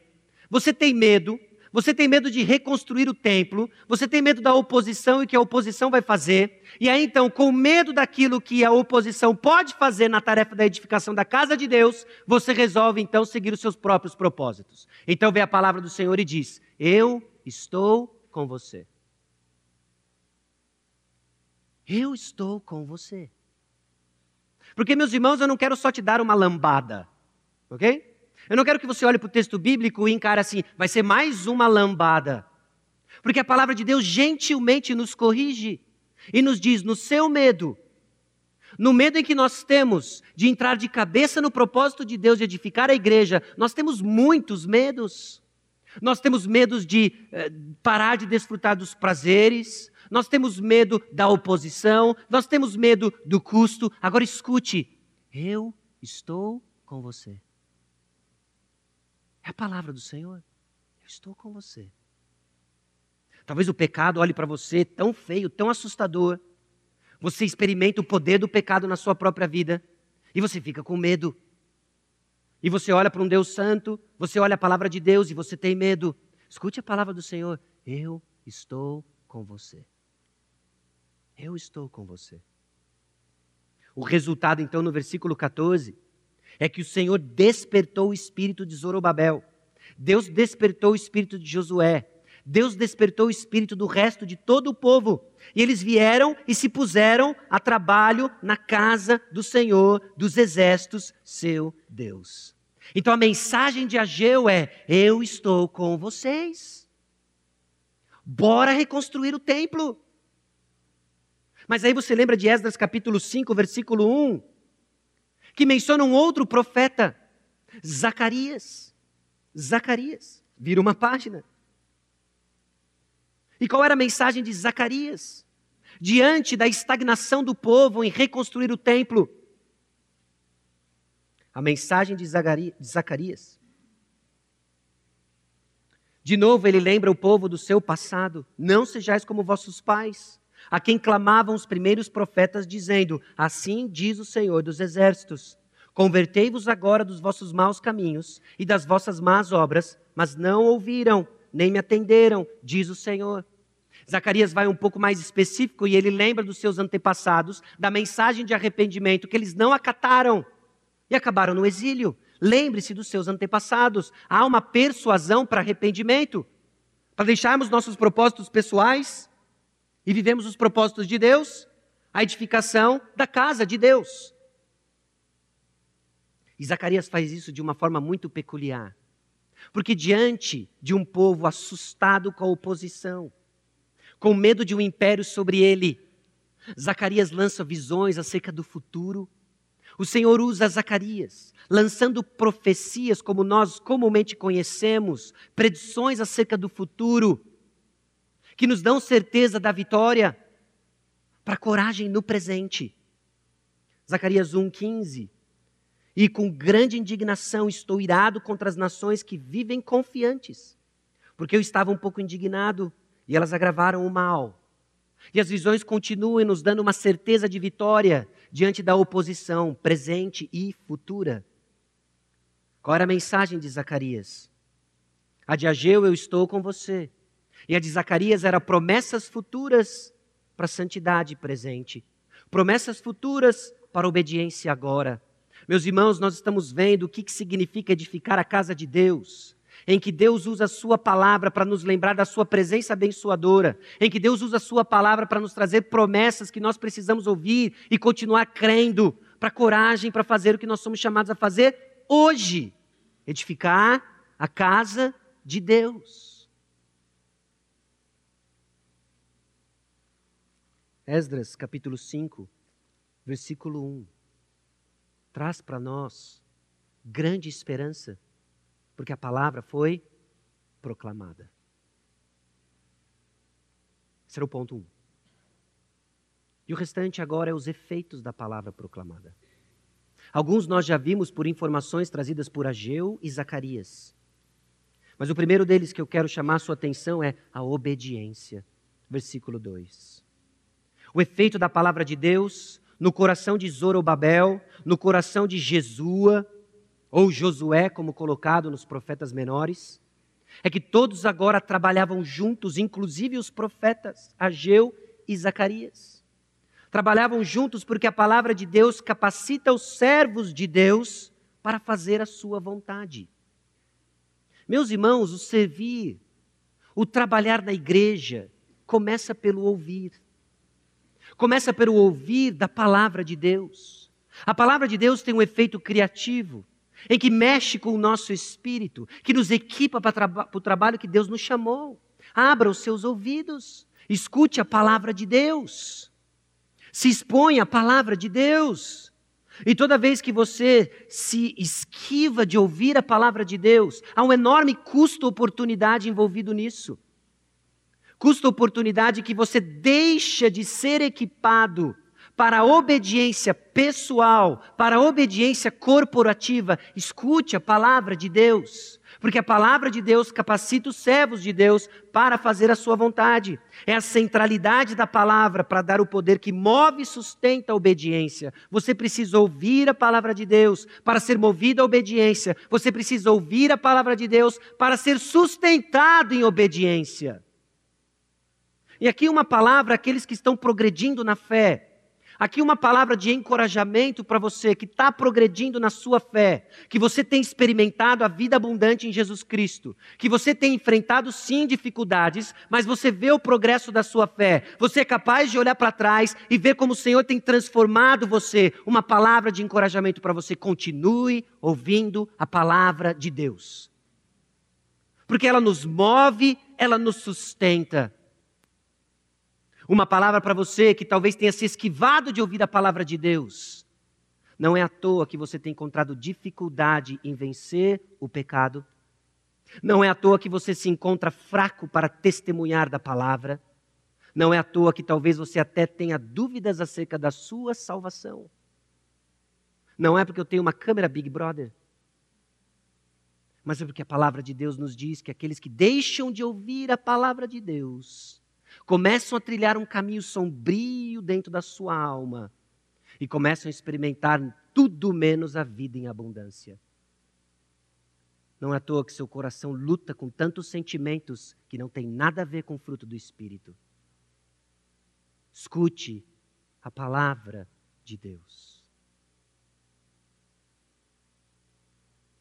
você tem medo, você tem medo de reconstruir o templo, você tem medo da oposição e que a oposição vai fazer, e aí então, com medo daquilo que a oposição pode fazer na tarefa da edificação da casa de Deus, você resolve então seguir os seus próprios propósitos. Então vem a palavra do Senhor e diz: Eu estou com você. Eu estou com você. Porque, meus irmãos, eu não quero só te dar uma lambada, ok? Eu não quero que você olhe para o texto bíblico e encare assim, vai ser mais uma lambada. Porque a palavra de Deus gentilmente nos corrige e nos diz: no seu medo, no medo em que nós temos de entrar de cabeça no propósito de Deus de edificar a igreja, nós temos muitos medos. Nós temos medos de eh, parar de desfrutar dos prazeres, nós temos medo da oposição, nós temos medo do custo. Agora escute, eu estou com você. É a palavra do Senhor. Eu estou com você. Talvez o pecado olhe para você tão feio, tão assustador. Você experimenta o poder do pecado na sua própria vida e você fica com medo. E você olha para um Deus santo, você olha a palavra de Deus e você tem medo. Escute a palavra do Senhor. Eu estou com você. Eu estou com você. O resultado, então, no versículo 14, é que o Senhor despertou o espírito de Zorobabel. Deus despertou o espírito de Josué. Deus despertou o espírito do resto de todo o povo. E eles vieram e se puseram a trabalho na casa do Senhor dos exércitos, seu Deus. Então a mensagem de Ageu é: Eu estou com vocês. Bora reconstruir o templo. Mas aí você lembra de Esdras capítulo 5, versículo 1, que menciona um outro profeta, Zacarias. Zacarias. Vira uma página. E qual era a mensagem de Zacarias? Diante da estagnação do povo em reconstruir o templo. A mensagem de Zacarias. De novo, ele lembra o povo do seu passado. Não sejais como vossos pais a quem clamavam os primeiros profetas, dizendo: Assim diz o Senhor dos Exércitos: Convertei-vos agora dos vossos maus caminhos e das vossas más obras, mas não ouviram, nem me atenderam, diz o Senhor. Zacarias vai um pouco mais específico e ele lembra dos seus antepassados, da mensagem de arrependimento que eles não acataram e acabaram no exílio. Lembre-se dos seus antepassados. Há uma persuasão para arrependimento, para deixarmos nossos propósitos pessoais e vivemos os propósitos de Deus, a edificação da casa de Deus. E Zacarias faz isso de uma forma muito peculiar. Porque diante de um povo assustado com a oposição, com medo de um império sobre ele, Zacarias lança visões acerca do futuro. O Senhor usa Zacarias, lançando profecias como nós comumente conhecemos, predições acerca do futuro, que nos dão certeza da vitória, para coragem no presente. Zacarias 1,15 e com grande indignação estou irado contra as nações que vivem confiantes, porque eu estava um pouco indignado e elas agravaram o mal. E as visões continuam nos dando uma certeza de vitória diante da oposição presente e futura. Qual era a mensagem de Zacarias? A de Ageu, eu estou com você. E a de Zacarias era promessas futuras para a santidade presente, promessas futuras para a obediência agora. Meus irmãos, nós estamos vendo o que, que significa edificar a casa de Deus em que Deus usa a Sua palavra para nos lembrar da Sua presença abençoadora, em que Deus usa a Sua palavra para nos trazer promessas que nós precisamos ouvir e continuar crendo, para coragem para fazer o que nós somos chamados a fazer hoje edificar a casa de Deus. Esdras capítulo 5, versículo 1 traz para nós grande esperança, porque a palavra foi proclamada. Esse era o ponto um. E o restante agora é os efeitos da palavra proclamada. Alguns nós já vimos por informações trazidas por Ageu e Zacarias. Mas o primeiro deles que eu quero chamar sua atenção é a obediência. Versículo 2. O efeito da palavra de Deus no coração de Zorobabel, no coração de Jesua, ou Josué, como colocado nos profetas menores, é que todos agora trabalhavam juntos, inclusive os profetas Ageu e Zacarias. Trabalhavam juntos porque a palavra de Deus capacita os servos de Deus para fazer a sua vontade. Meus irmãos, o servir, o trabalhar na igreja, começa pelo ouvir. Começa pelo ouvir da palavra de Deus. A palavra de Deus tem um efeito criativo, em que mexe com o nosso espírito, que nos equipa para, traba para o trabalho que Deus nos chamou. Abra os seus ouvidos, escute a palavra de Deus, se exponha à palavra de Deus. E toda vez que você se esquiva de ouvir a palavra de Deus, há um enorme custo-oportunidade envolvido nisso custa oportunidade que você deixa de ser equipado para a obediência pessoal, para a obediência corporativa. Escute a palavra de Deus, porque a palavra de Deus capacita os servos de Deus para fazer a sua vontade. É a centralidade da palavra para dar o poder que move e sustenta a obediência. Você precisa ouvir a palavra de Deus para ser movido à obediência. Você precisa ouvir a palavra de Deus para ser sustentado em obediência. E aqui uma palavra àqueles que estão progredindo na fé. Aqui uma palavra de encorajamento para você que está progredindo na sua fé, que você tem experimentado a vida abundante em Jesus Cristo, que você tem enfrentado sim dificuldades, mas você vê o progresso da sua fé. Você é capaz de olhar para trás e ver como o Senhor tem transformado você. Uma palavra de encorajamento para você. Continue ouvindo a palavra de Deus. Porque ela nos move, ela nos sustenta. Uma palavra para você que talvez tenha se esquivado de ouvir a palavra de Deus. Não é à toa que você tem encontrado dificuldade em vencer o pecado. Não é à toa que você se encontra fraco para testemunhar da palavra. Não é à toa que talvez você até tenha dúvidas acerca da sua salvação. Não é porque eu tenho uma câmera Big Brother. Mas é porque a palavra de Deus nos diz que aqueles que deixam de ouvir a palavra de Deus começam a trilhar um caminho sombrio dentro da sua alma e começam a experimentar tudo menos a vida em abundância. Não é à toa que seu coração luta com tantos sentimentos que não tem nada a ver com o fruto do Espírito. Escute a palavra de Deus.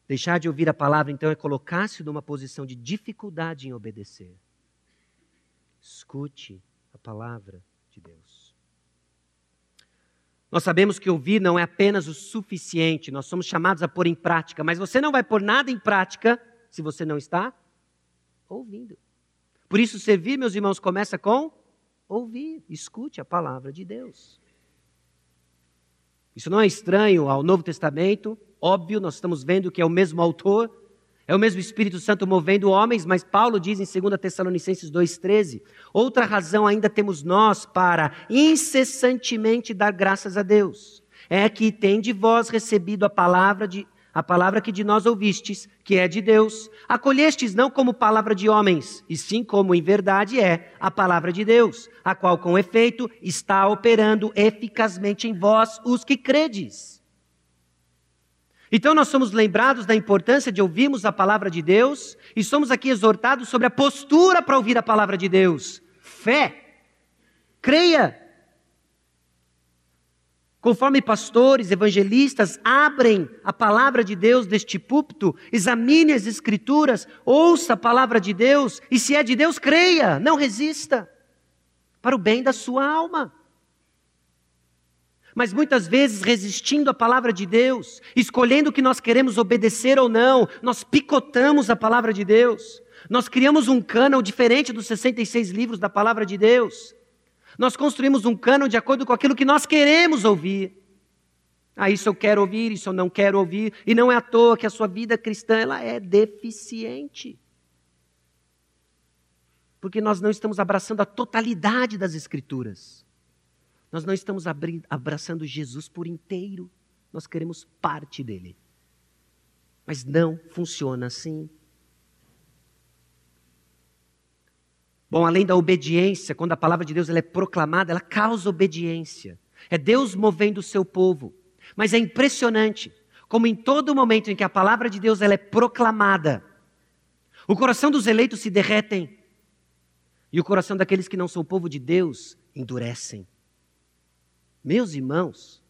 Deixar de ouvir a palavra, então, é colocar-se numa posição de dificuldade em obedecer. Escute a palavra de Deus. Nós sabemos que ouvir não é apenas o suficiente, nós somos chamados a pôr em prática, mas você não vai pôr nada em prática se você não está ouvindo. Por isso, servir, meus irmãos, começa com ouvir, escute a palavra de Deus. Isso não é estranho ao Novo Testamento, óbvio, nós estamos vendo que é o mesmo autor, é o mesmo Espírito Santo movendo homens, mas Paulo diz em 2 Tessalonicenses 2,13: outra razão ainda temos nós para incessantemente dar graças a Deus, é que tem de vós recebido a palavra de, a palavra que de nós ouvistes, que é de Deus, acolhestes não como palavra de homens, e sim como em verdade é a palavra de Deus, a qual com efeito está operando eficazmente em vós os que credes. Então nós somos lembrados da importância de ouvirmos a palavra de Deus e somos aqui exortados sobre a postura para ouvir a palavra de Deus. Fé. Creia. Conforme pastores, evangelistas abrem a palavra de Deus deste púlpito, examine as Escrituras, ouça a palavra de Deus, e se é de Deus, creia, não resista, para o bem da sua alma. Mas muitas vezes, resistindo à palavra de Deus, escolhendo o que nós queremos obedecer ou não, nós picotamos a palavra de Deus, nós criamos um cânon diferente dos 66 livros da palavra de Deus. Nós construímos um cano de acordo com aquilo que nós queremos ouvir. Ah, isso eu quero ouvir, isso eu não quero ouvir. E não é à toa que a sua vida cristã ela é deficiente. Porque nós não estamos abraçando a totalidade das Escrituras. Nós não estamos abraçando Jesus por inteiro. Nós queremos parte dele. Mas não funciona assim. Bom, além da obediência, quando a palavra de Deus ela é proclamada, ela causa obediência. É Deus movendo o seu povo. Mas é impressionante como em todo momento em que a palavra de Deus ela é proclamada, o coração dos eleitos se derretem e o coração daqueles que não são povo de Deus endurecem. Meus irmãos,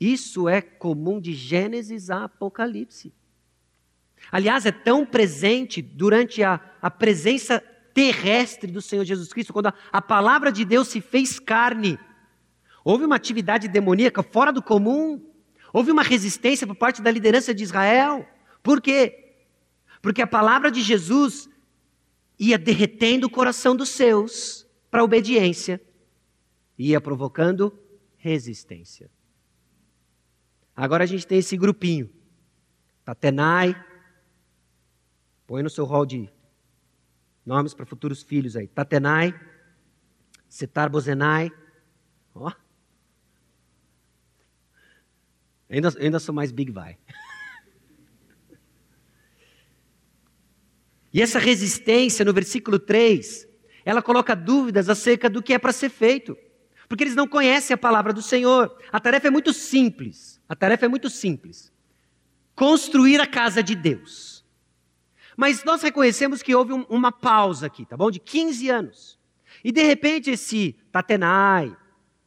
isso é comum de Gênesis a Apocalipse. Aliás, é tão presente durante a, a presença terrestre do Senhor Jesus Cristo, quando a, a palavra de Deus se fez carne. Houve uma atividade demoníaca fora do comum, houve uma resistência por parte da liderança de Israel. Por quê? Porque a palavra de Jesus ia derretendo o coração dos seus para a obediência, ia provocando resistência. Agora a gente tem esse grupinho. Tatenai, põe no seu rol de Nomes para futuros filhos aí. Tatenai, Setar Bozenai. Ó. Ainda, ainda sou mais Big Vai. E essa resistência no versículo 3, ela coloca dúvidas acerca do que é para ser feito. Porque eles não conhecem a palavra do Senhor. A tarefa é muito simples. A tarefa é muito simples. Construir a casa de Deus. Mas nós reconhecemos que houve um, uma pausa aqui, tá bom? De 15 anos. E de repente esse Tatenai,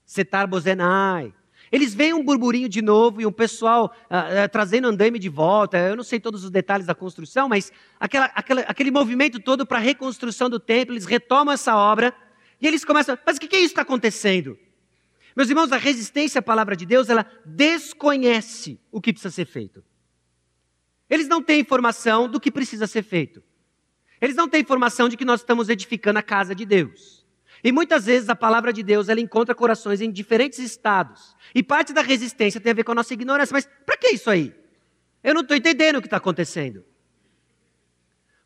Setar Bozenai, eles veem um burburinho de novo e um pessoal uh, uh, trazendo andaime de volta. Eu não sei todos os detalhes da construção, mas aquela, aquela, aquele movimento todo para a reconstrução do templo, eles retomam essa obra e eles começam. Mas o que, que é isso que está acontecendo? Meus irmãos, a resistência à palavra de Deus, ela desconhece o que precisa ser feito. Eles não têm informação do que precisa ser feito. Eles não têm informação de que nós estamos edificando a casa de Deus. E muitas vezes a palavra de Deus ela encontra corações em diferentes estados. E parte da resistência tem a ver com a nossa ignorância. Mas para que isso aí? Eu não estou entendendo o que está acontecendo.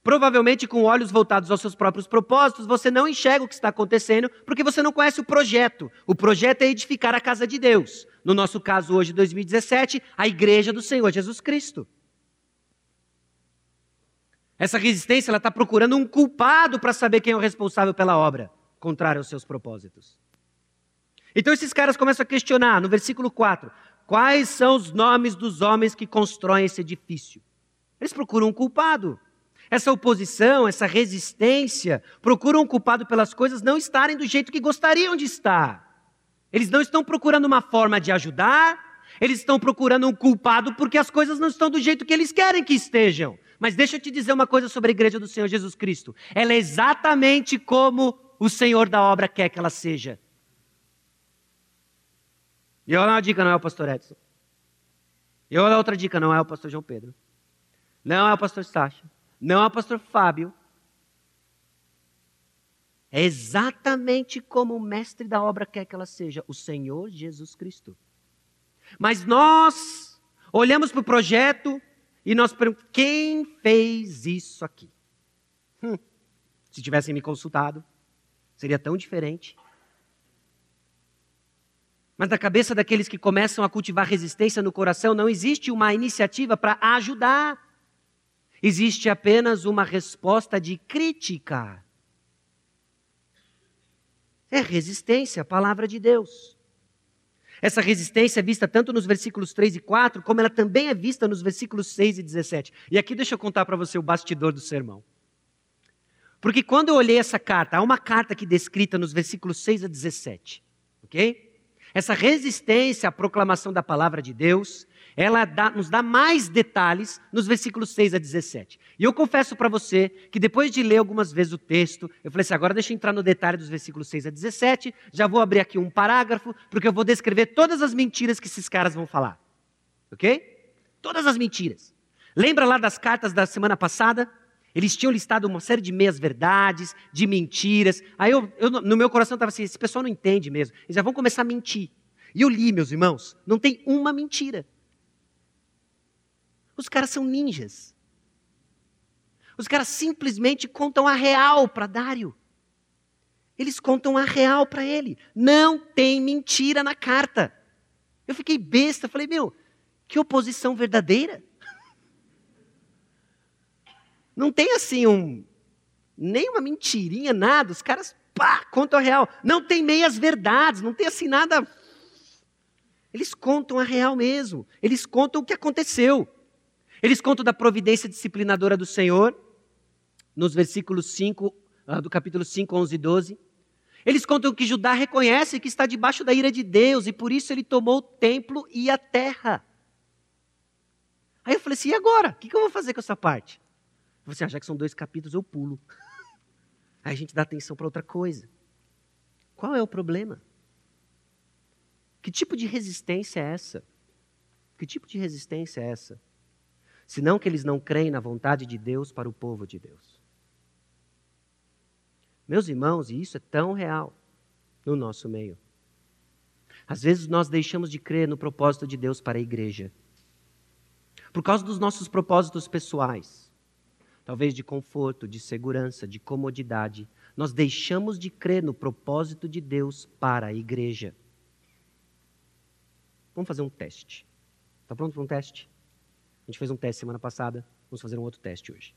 Provavelmente, com olhos voltados aos seus próprios propósitos, você não enxerga o que está acontecendo porque você não conhece o projeto. O projeto é edificar a casa de Deus. No nosso caso, hoje, 2017, a igreja do Senhor Jesus Cristo. Essa resistência ela está procurando um culpado para saber quem é o responsável pela obra, contrário aos seus propósitos. Então esses caras começam a questionar, no versículo 4, quais são os nomes dos homens que constroem esse edifício? Eles procuram um culpado. Essa oposição, essa resistência, procuram um culpado pelas coisas não estarem do jeito que gostariam de estar. Eles não estão procurando uma forma de ajudar, eles estão procurando um culpado porque as coisas não estão do jeito que eles querem que estejam. Mas deixa eu te dizer uma coisa sobre a igreja do Senhor Jesus Cristo. Ela é exatamente como o Senhor da obra quer que ela seja. E olha uma dica, não é o pastor Edson. E olha outra dica, não é o pastor João Pedro. Não é o pastor Sacha. Não é o pastor Fábio. É exatamente como o mestre da obra quer que ela seja, o Senhor Jesus Cristo. Mas nós olhamos para o projeto e nós perguntamos: quem fez isso aqui? Hum, se tivessem me consultado, seria tão diferente. Mas na cabeça daqueles que começam a cultivar resistência no coração, não existe uma iniciativa para ajudar. Existe apenas uma resposta de crítica. É resistência à palavra de Deus. Essa resistência é vista tanto nos versículos 3 e 4, como ela também é vista nos versículos 6 e 17. E aqui deixa eu contar para você o bastidor do sermão. Porque quando eu olhei essa carta, há uma carta aqui descrita nos versículos 6 a 17, ok? Essa resistência à proclamação da palavra de Deus, ela dá, nos dá mais detalhes nos versículos 6 a 17. E eu confesso para você que depois de ler algumas vezes o texto, eu falei assim: agora deixa eu entrar no detalhe dos versículos 6 a 17, já vou abrir aqui um parágrafo, porque eu vou descrever todas as mentiras que esses caras vão falar. Ok? Todas as mentiras. Lembra lá das cartas da semana passada? Eles tinham listado uma série de meias-verdades, de mentiras. Aí eu, eu, no meu coração estava assim: esse pessoal não entende mesmo. Eles já vão começar a mentir. E eu li, meus irmãos, não tem uma mentira. Os caras são ninjas. Os caras simplesmente contam a real para Dário. Eles contam a real para ele. Não tem mentira na carta. Eu fiquei besta, falei, meu, que oposição verdadeira. Não tem assim um nem uma mentirinha, nada. Os caras pá, contam a real. Não tem meias verdades, não tem assim nada. Eles contam a real mesmo. Eles contam o que aconteceu. Eles contam da providência disciplinadora do Senhor, nos versículos 5, ah, do capítulo 5, 11 e 12. Eles contam que Judá reconhece que está debaixo da ira de Deus e por isso ele tomou o templo e a terra. Aí eu falei assim: e agora? O que eu vou fazer com essa parte? Eu falei assim: ah, que são dois capítulos, eu pulo. Aí a gente dá atenção para outra coisa. Qual é o problema? Que tipo de resistência é essa? Que tipo de resistência é essa? Senão que eles não creem na vontade de Deus para o povo de Deus. Meus irmãos, e isso é tão real no nosso meio. Às vezes nós deixamos de crer no propósito de Deus para a igreja, por causa dos nossos propósitos pessoais, talvez de conforto, de segurança, de comodidade, nós deixamos de crer no propósito de Deus para a igreja. Vamos fazer um teste. Está pronto para um teste? A gente fez um teste semana passada, vamos fazer um outro teste hoje.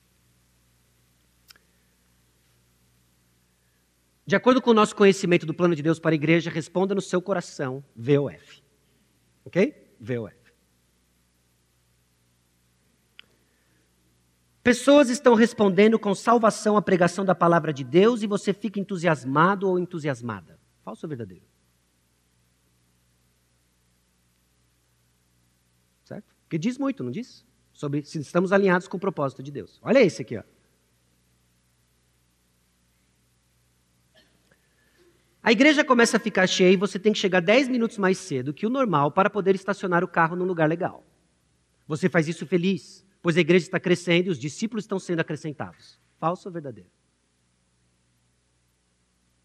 De acordo com o nosso conhecimento do plano de Deus para a igreja, responda no seu coração VOF. Ok? VOF. Pessoas estão respondendo com salvação à pregação da palavra de Deus e você fica entusiasmado ou entusiasmada. Falso ou verdadeiro? Porque diz muito, não diz? Sobre se estamos alinhados com o propósito de Deus. Olha esse aqui, ó. A igreja começa a ficar cheia e você tem que chegar 10 minutos mais cedo que o normal para poder estacionar o carro num lugar legal. Você faz isso feliz, pois a igreja está crescendo e os discípulos estão sendo acrescentados. Falso ou verdadeiro?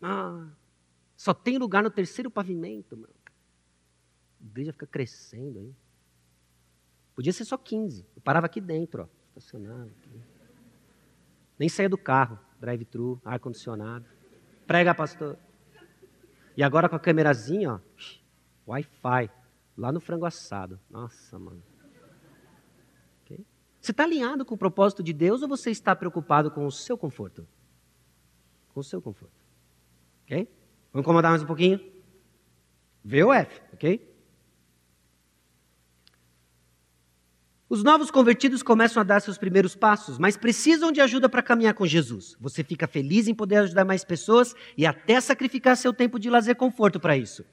Ah, só tem lugar no terceiro pavimento, mano. A igreja fica crescendo aí. Podia ser só 15. Eu parava aqui dentro, ó, estacionava. Aqui. Nem saía do carro, drive-thru, ar-condicionado. Prega, pastor. E agora com a câmerazinha, ó, Wi-Fi, lá no frango assado. Nossa, mano. Okay? Você está alinhado com o propósito de Deus ou você está preocupado com o seu conforto? Com o seu conforto. Ok? Vamos incomodar mais um pouquinho? V ou F, ok? Os novos convertidos começam a dar seus primeiros passos, mas precisam de ajuda para caminhar com Jesus. Você fica feliz em poder ajudar mais pessoas e até sacrificar seu tempo de lazer e conforto para isso.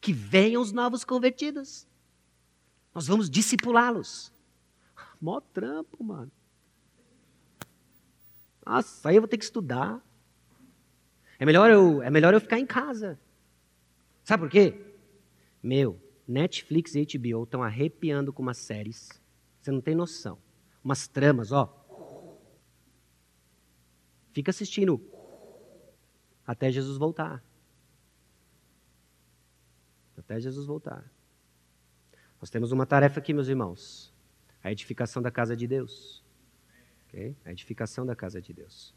Que venham os novos convertidos. Nós vamos discipulá-los. Mó trampo, mano. Nossa, aí eu vou ter que estudar. É melhor eu, é melhor eu ficar em casa. Sabe por quê? Meu, Netflix e HBO estão arrepiando com umas séries você não tem noção. Umas tramas, ó. Fica assistindo até Jesus voltar. Até Jesus voltar. Nós temos uma tarefa aqui, meus irmãos: a edificação da casa de Deus. Okay? A edificação da casa de Deus.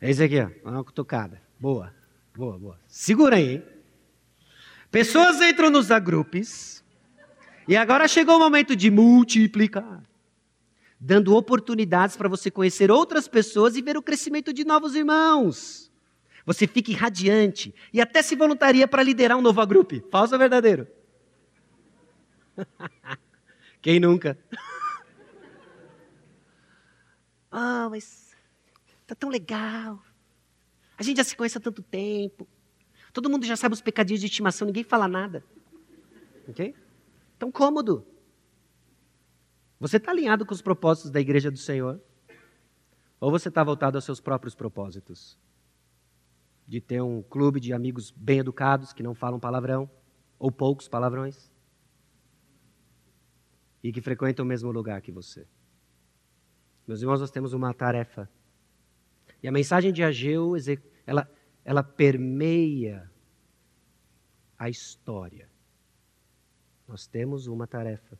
É isso aqui, ó. Uma cutucada. Boa, boa, boa. Segura aí, hein? Pessoas entram nos agrupes e agora chegou o momento de multiplicar dando oportunidades para você conhecer outras pessoas e ver o crescimento de novos irmãos. Você fica irradiante e até se voluntaria para liderar um novo grupo. Falso ou verdadeiro? Quem nunca? Ah, oh, mas tá tão legal. A gente já se conhece há tanto tempo. Todo mundo já sabe os pecadinhos de estimação, ninguém fala nada. Ok? Tão cômodo. Você está alinhado com os propósitos da igreja do Senhor? Ou você está voltado aos seus próprios propósitos? De ter um clube de amigos bem educados que não falam palavrão, ou poucos palavrões, e que frequentam o mesmo lugar que você. Meus irmãos, nós temos uma tarefa. E a mensagem de Ageu, ela, ela permeia a história. Nós temos uma tarefa.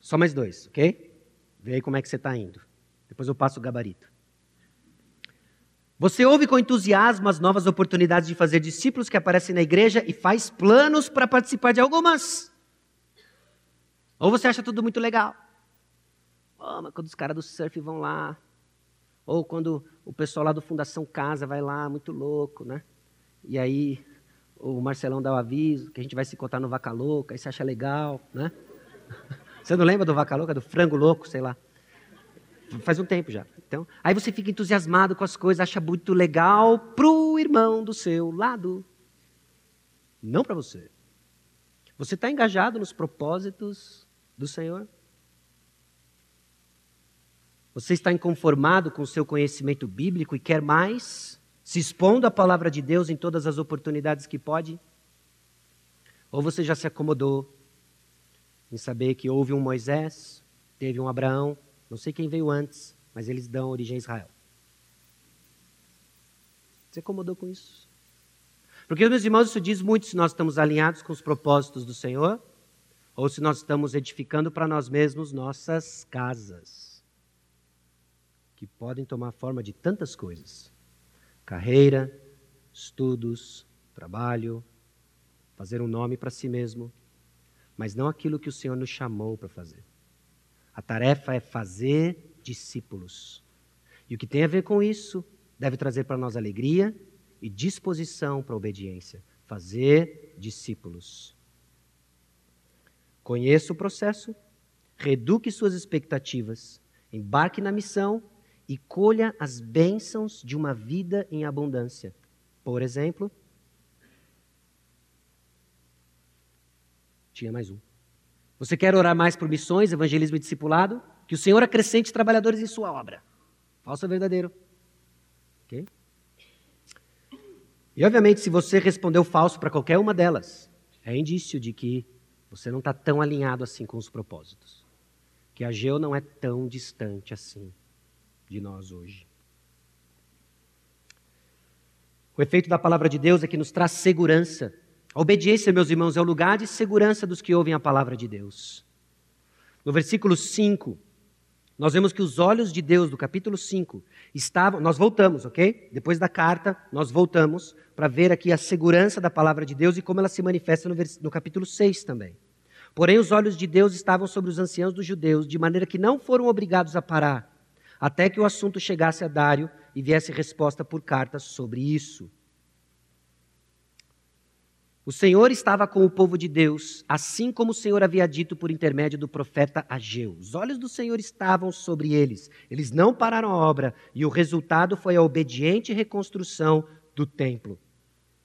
Só mais dois, ok? Vê aí como é que você está indo. Depois eu passo o gabarito. Você ouve com entusiasmo as novas oportunidades de fazer discípulos que aparecem na igreja e faz planos para participar de algumas? Ou você acha tudo muito legal? Oh, quando os caras do surf vão lá, ou quando o pessoal lá do Fundação Casa vai lá, muito louco, né? E aí o Marcelão dá o aviso que a gente vai se contar no Vaca Louca, aí você acha legal, né? Você não lembra do Vaca Louca, do frango louco, sei lá? Faz um tempo já. Então, aí você fica entusiasmado com as coisas, acha muito legal pro irmão do seu lado. Não para você. Você está engajado nos propósitos do Senhor? Você está inconformado com o seu conhecimento bíblico e quer mais? se expondo à palavra de Deus em todas as oportunidades que pode? Ou você já se acomodou em saber que houve um Moisés, teve um Abraão, não sei quem veio antes, mas eles dão origem a Israel? Se acomodou com isso? Porque, meus irmãos, isso diz muito se nós estamos alinhados com os propósitos do Senhor ou se nós estamos edificando para nós mesmos nossas casas, que podem tomar forma de tantas coisas carreira, estudos, trabalho, fazer um nome para si mesmo, mas não aquilo que o Senhor nos chamou para fazer. A tarefa é fazer discípulos. E o que tem a ver com isso deve trazer para nós alegria e disposição para a obediência. Fazer discípulos. Conheça o processo, reduque suas expectativas, embarque na missão e colha as bênçãos de uma vida em abundância. Por exemplo, tinha mais um. Você quer orar mais por missões, evangelismo e discipulado? Que o Senhor acrescente trabalhadores em sua obra. Falso ou verdadeiro? Ok? E obviamente, se você respondeu falso para qualquer uma delas, é indício de que você não está tão alinhado assim com os propósitos. Que a Geu não é tão distante assim de nós hoje. O efeito da palavra de Deus é que nos traz segurança. A obediência, meus irmãos, é o lugar de segurança dos que ouvem a palavra de Deus. No versículo 5, nós vemos que os olhos de Deus, do capítulo 5, estavam. Nós voltamos, ok? Depois da carta, nós voltamos para ver aqui a segurança da palavra de Deus e como ela se manifesta no, vers... no capítulo 6 também. Porém, os olhos de Deus estavam sobre os anciãos dos judeus, de maneira que não foram obrigados a parar até que o assunto chegasse a Dário e viesse resposta por carta sobre isso. O Senhor estava com o povo de Deus, assim como o Senhor havia dito por intermédio do profeta Ageu. Os olhos do Senhor estavam sobre eles. Eles não pararam a obra, e o resultado foi a obediente reconstrução do templo.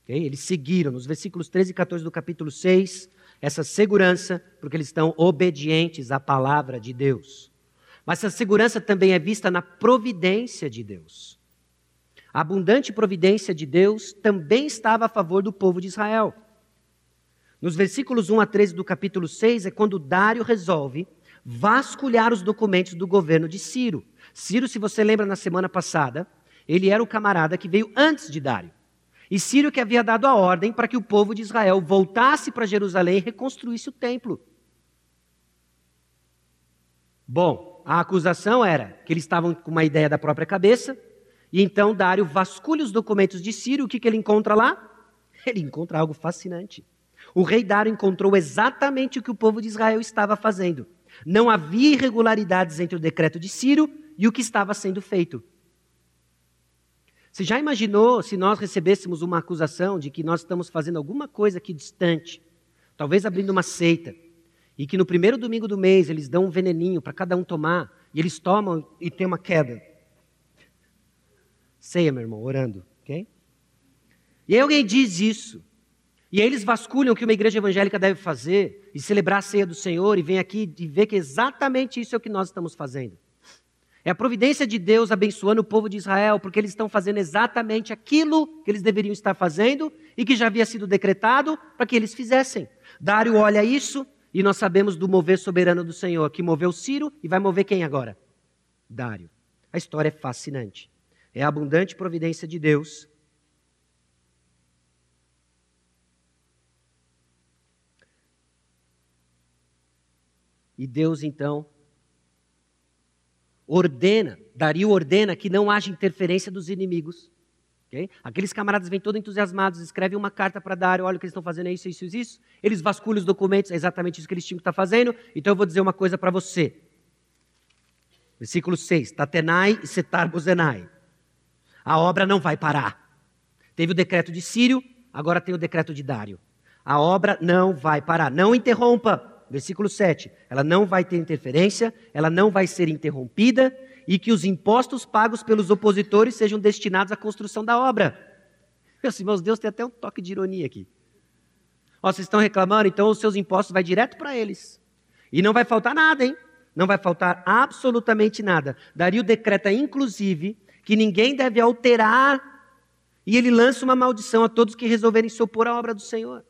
Okay? Eles seguiram, nos versículos 13 e 14 do capítulo 6, essa segurança, porque eles estão obedientes à palavra de Deus. Mas essa segurança também é vista na providência de Deus. A abundante providência de Deus também estava a favor do povo de Israel. Nos versículos 1 a 13 do capítulo 6 é quando Dário resolve vasculhar os documentos do governo de Ciro. Ciro, se você lembra na semana passada, ele era o camarada que veio antes de Dário. E Ciro que havia dado a ordem para que o povo de Israel voltasse para Jerusalém e reconstruísse o templo. Bom, a acusação era que eles estavam com uma ideia da própria cabeça, e então Dário vasculha os documentos de Ciro, o que, que ele encontra lá? Ele encontra algo fascinante. O rei Dário encontrou exatamente o que o povo de Israel estava fazendo. Não havia irregularidades entre o decreto de Ciro e o que estava sendo feito. Você já imaginou se nós recebêssemos uma acusação de que nós estamos fazendo alguma coisa aqui distante, talvez abrindo uma seita, e que no primeiro domingo do mês eles dão um veneninho para cada um tomar, e eles tomam e tem uma queda? Ceia, meu irmão, orando, ok? E aí alguém diz isso. E aí eles vasculham o que uma igreja evangélica deve fazer e celebrar a ceia do Senhor e vem aqui e vê que exatamente isso é o que nós estamos fazendo. É a providência de Deus abençoando o povo de Israel, porque eles estão fazendo exatamente aquilo que eles deveriam estar fazendo e que já havia sido decretado para que eles fizessem. Dário olha isso e nós sabemos do mover soberano do Senhor, que moveu Ciro e vai mover quem agora? Dário. A história é fascinante. É a abundante providência de Deus E Deus então ordena, Dario ordena que não haja interferência dos inimigos. Okay? Aqueles camaradas vêm todos entusiasmados, escrevem uma carta para Dario, olha o que eles estão fazendo, é isso, isso, isso. Eles vasculham os documentos, é exatamente isso que eles tinham que estar fazendo. Então eu vou dizer uma coisa para você. Versículo 6, Tatenai e Setar Bozenai. A obra não vai parar. Teve o decreto de Sírio, agora tem o decreto de Dário. A obra não vai parar. Não interrompa. Versículo 7. Ela não vai ter interferência, ela não vai ser interrompida e que os impostos pagos pelos opositores sejam destinados à construção da obra. Meus irmãos, Deus tem até um toque de ironia aqui. Ó, vocês estão reclamando, então os seus impostos vai direto para eles. E não vai faltar nada, hein? Não vai faltar absolutamente nada. Dario decreta, inclusive, que ninguém deve alterar, e ele lança uma maldição a todos que resolverem se opor à obra do Senhor.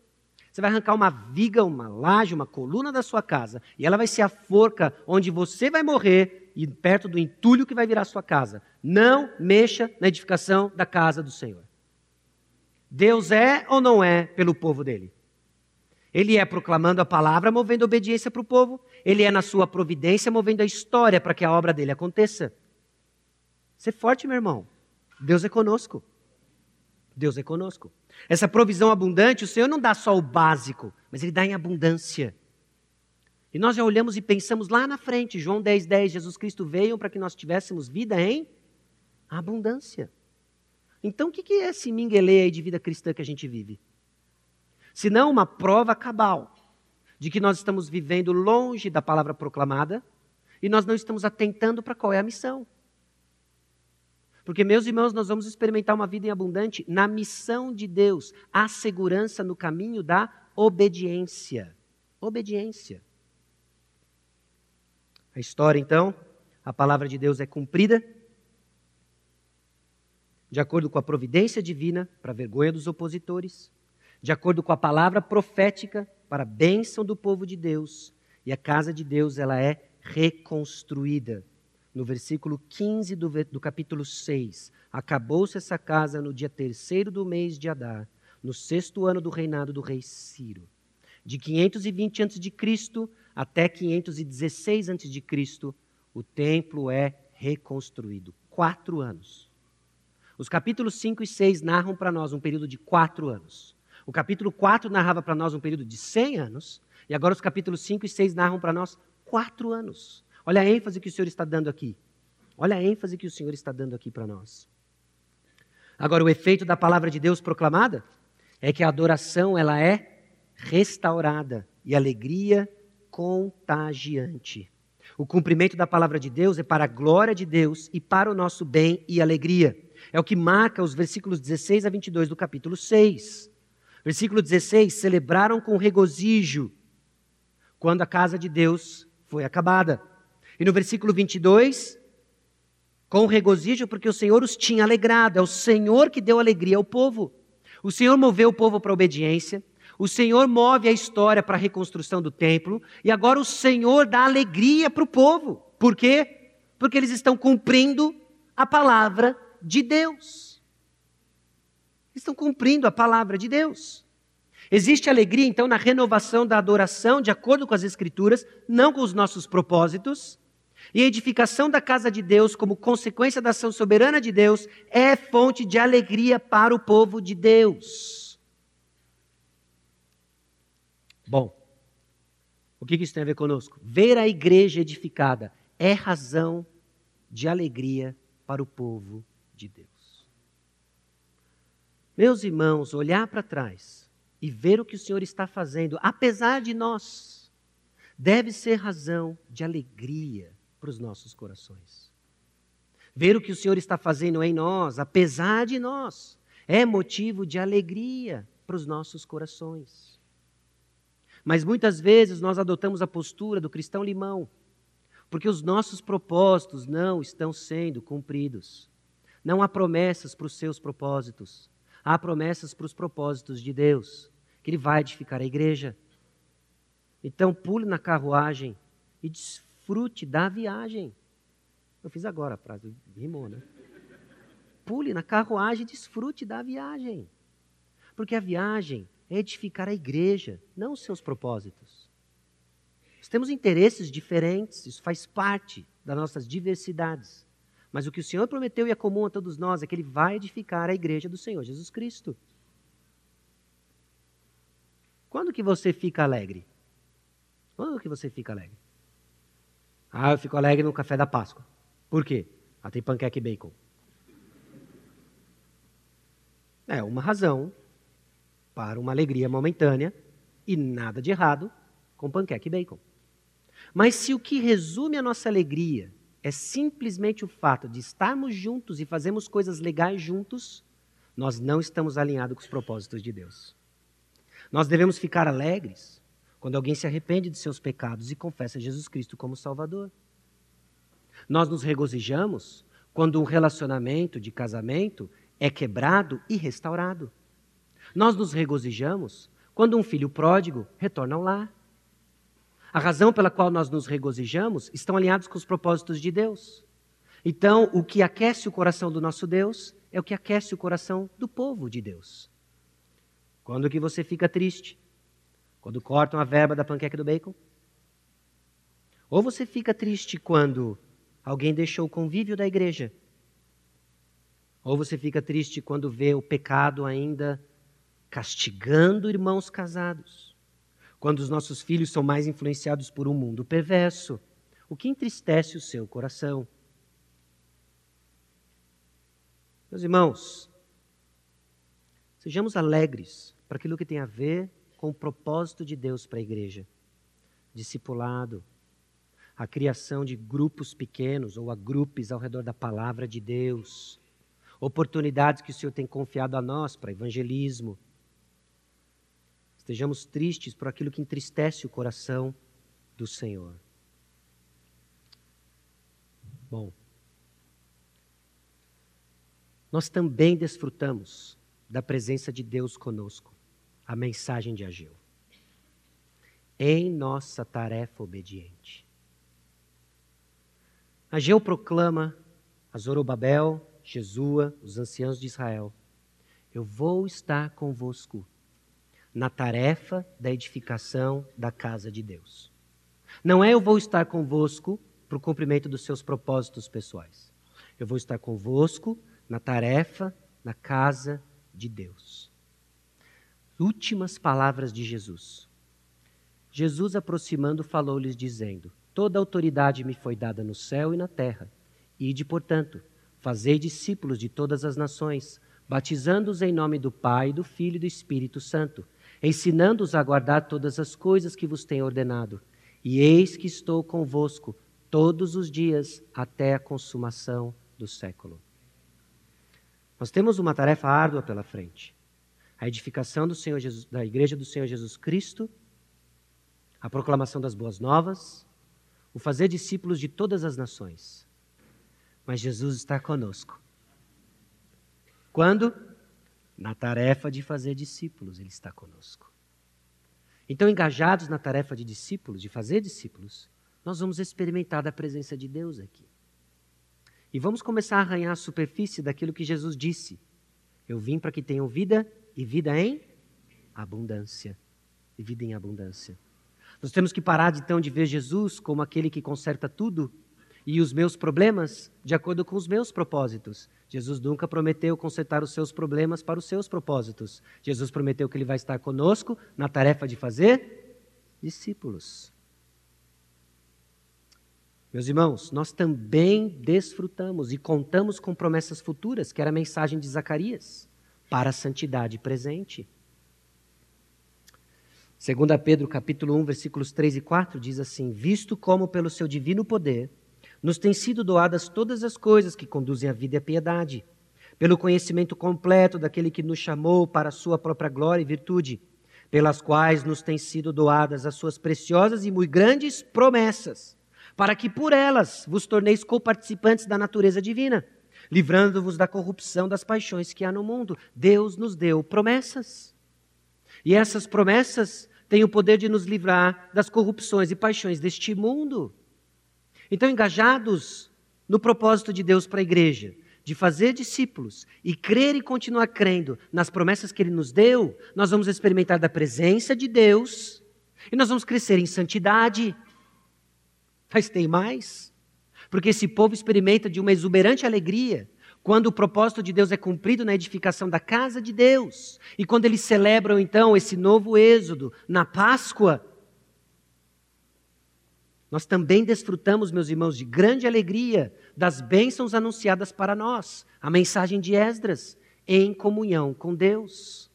Você vai arrancar uma viga, uma laje, uma coluna da sua casa, e ela vai ser a forca onde você vai morrer e perto do entulho que vai virar a sua casa. Não mexa na edificação da casa do Senhor. Deus é ou não é pelo povo dele? Ele é proclamando a palavra, movendo obediência para o povo. Ele é na sua providência, movendo a história para que a obra dele aconteça. Ser forte, meu irmão. Deus é conosco. Deus é conosco. Essa provisão abundante, o Senhor não dá só o básico, mas Ele dá em abundância. E nós já olhamos e pensamos lá na frente, João 10, 10, Jesus Cristo veio para que nós tivéssemos vida em abundância. Então, o que é esse minguelê aí de vida cristã que a gente vive? Se não uma prova cabal de que nós estamos vivendo longe da palavra proclamada e nós não estamos atentando para qual é a missão. Porque, meus irmãos, nós vamos experimentar uma vida em abundante na missão de Deus, a segurança no caminho da obediência. Obediência. A história, então, a palavra de Deus é cumprida de acordo com a providência divina, para a vergonha dos opositores, de acordo com a palavra profética, para a bênção do povo de Deus, e a casa de Deus ela é reconstruída no versículo 15 do, do capítulo 6. Acabou-se essa casa no dia terceiro do mês de Adar, no sexto ano do reinado do rei Ciro. De 520 a.C. até 516 a.C., o templo é reconstruído. Quatro anos. Os capítulos 5 e 6 narram para nós um período de quatro anos. O capítulo 4 narrava para nós um período de 100 anos. E agora os capítulos 5 e 6 narram para nós quatro anos. Olha a ênfase que o Senhor está dando aqui. Olha a ênfase que o Senhor está dando aqui para nós. Agora, o efeito da palavra de Deus proclamada é que a adoração ela é restaurada e alegria contagiante. O cumprimento da palavra de Deus é para a glória de Deus e para o nosso bem e alegria. É o que marca os versículos 16 a 22 do capítulo 6. Versículo 16: celebraram com regozijo quando a casa de Deus foi acabada. E no versículo 22, com regozijo, porque o Senhor os tinha alegrado. É o Senhor que deu alegria ao povo. O Senhor moveu o povo para a obediência. O Senhor move a história para a reconstrução do templo. E agora o Senhor dá alegria para o povo. Por quê? Porque eles estão cumprindo a palavra de Deus. Estão cumprindo a palavra de Deus. Existe alegria, então, na renovação da adoração, de acordo com as Escrituras, não com os nossos propósitos. E a edificação da casa de Deus, como consequência da ação soberana de Deus, é fonte de alegria para o povo de Deus. Bom, o que isso tem a ver conosco? Ver a igreja edificada é razão de alegria para o povo de Deus. Meus irmãos, olhar para trás e ver o que o Senhor está fazendo, apesar de nós, deve ser razão de alegria para os nossos corações. Ver o que o Senhor está fazendo em nós, apesar de nós, é motivo de alegria para os nossos corações. Mas muitas vezes nós adotamos a postura do cristão limão, porque os nossos propósitos não estão sendo cumpridos. Não há promessas para os seus propósitos. Há promessas para os propósitos de Deus, que Ele vai edificar a igreja. Então, pule na carruagem e desfrute da viagem. Eu fiz agora a frase, rimou, né? Pule na carruagem e desfrute da viagem. Porque a viagem edificar a igreja, não os seus propósitos. Nós temos interesses diferentes, isso faz parte das nossas diversidades. Mas o que o Senhor prometeu e é comum a todos nós é que Ele vai edificar a igreja do Senhor Jesus Cristo. Quando que você fica alegre? Quando que você fica alegre? Ah, eu fico alegre no café da Páscoa. Por quê? Ah, tem panqueca e bacon. É uma razão para uma alegria momentânea e nada de errado com panqueca e bacon. Mas se o que resume a nossa alegria é simplesmente o fato de estarmos juntos e fazermos coisas legais juntos, nós não estamos alinhados com os propósitos de Deus. Nós devemos ficar alegres quando alguém se arrepende de seus pecados e confessa Jesus Cristo como Salvador. Nós nos regozijamos quando um relacionamento de casamento é quebrado e restaurado. Nós nos regozijamos quando um filho pródigo retorna ao lar. A razão pela qual nós nos regozijamos estão alinhados com os propósitos de Deus. Então, o que aquece o coração do nosso Deus é o que aquece o coração do povo de Deus. Quando que você fica triste? Quando cortam a verba da panqueca do bacon? Ou você fica triste quando alguém deixou o convívio da igreja? Ou você fica triste quando vê o pecado ainda castigando irmãos casados? quando os nossos filhos são mais influenciados por um mundo perverso, o que entristece o seu coração. Meus irmãos, sejamos alegres para aquilo que tem a ver com o propósito de Deus para a igreja. Discipulado, a criação de grupos pequenos ou a grupos ao redor da palavra de Deus, oportunidades que o Senhor tem confiado a nós para evangelismo, Estejamos tristes por aquilo que entristece o coração do Senhor. Bom, nós também desfrutamos da presença de Deus conosco, a mensagem de Ageu, em nossa tarefa obediente. Ageu proclama a Zorobabel, Jesua, os anciãos de Israel: Eu vou estar convosco na tarefa da edificação da casa de Deus. Não é eu vou estar convosco para o cumprimento dos seus propósitos pessoais. Eu vou estar convosco na tarefa na casa de Deus. Últimas palavras de Jesus. Jesus, aproximando, falou-lhes, dizendo: Toda autoridade me foi dada no céu e na terra. Ide, portanto, fazei discípulos de todas as nações batizando-os em nome do Pai, do Filho e do Espírito Santo, ensinando-os a guardar todas as coisas que vos tenho ordenado. E eis que estou convosco todos os dias até a consumação do século. Nós temos uma tarefa árdua pela frente. A edificação Jesus, da igreja do Senhor Jesus Cristo, a proclamação das boas novas, o fazer discípulos de todas as nações. Mas Jesus está conosco. Quando? Na tarefa de fazer discípulos, Ele está conosco. Então, engajados na tarefa de discípulos, de fazer discípulos, nós vamos experimentar da presença de Deus aqui. E vamos começar a arranhar a superfície daquilo que Jesus disse. Eu vim para que tenham vida e vida em abundância. E vida em abundância. Nós temos que parar então de ver Jesus como aquele que conserta tudo e os meus problemas de acordo com os meus propósitos. Jesus nunca prometeu consertar os seus problemas para os seus propósitos. Jesus prometeu que ele vai estar conosco na tarefa de fazer discípulos. Meus irmãos, nós também desfrutamos e contamos com promessas futuras, que era a mensagem de Zacarias, para a santidade presente. 2 Pedro capítulo 1, versículos 3 e 4 diz assim: "Visto como pelo seu divino poder nos têm sido doadas todas as coisas que conduzem à vida e à piedade, pelo conhecimento completo daquele que nos chamou para a sua própria glória e virtude, pelas quais nos têm sido doadas as suas preciosas e muito grandes promessas, para que por elas vos torneis coparticipantes da natureza divina, livrando-vos da corrupção das paixões que há no mundo. Deus nos deu promessas. E essas promessas têm o poder de nos livrar das corrupções e paixões deste mundo. Então, engajados no propósito de Deus para a igreja, de fazer discípulos e crer e continuar crendo nas promessas que Ele nos deu, nós vamos experimentar da presença de Deus e nós vamos crescer em santidade. Mas tem mais, porque esse povo experimenta de uma exuberante alegria quando o propósito de Deus é cumprido na edificação da casa de Deus e quando eles celebram então esse novo êxodo na Páscoa nós também desfrutamos, meus irmãos, de grande alegria das bênçãos anunciadas para nós, a mensagem de Esdras, em comunhão com Deus.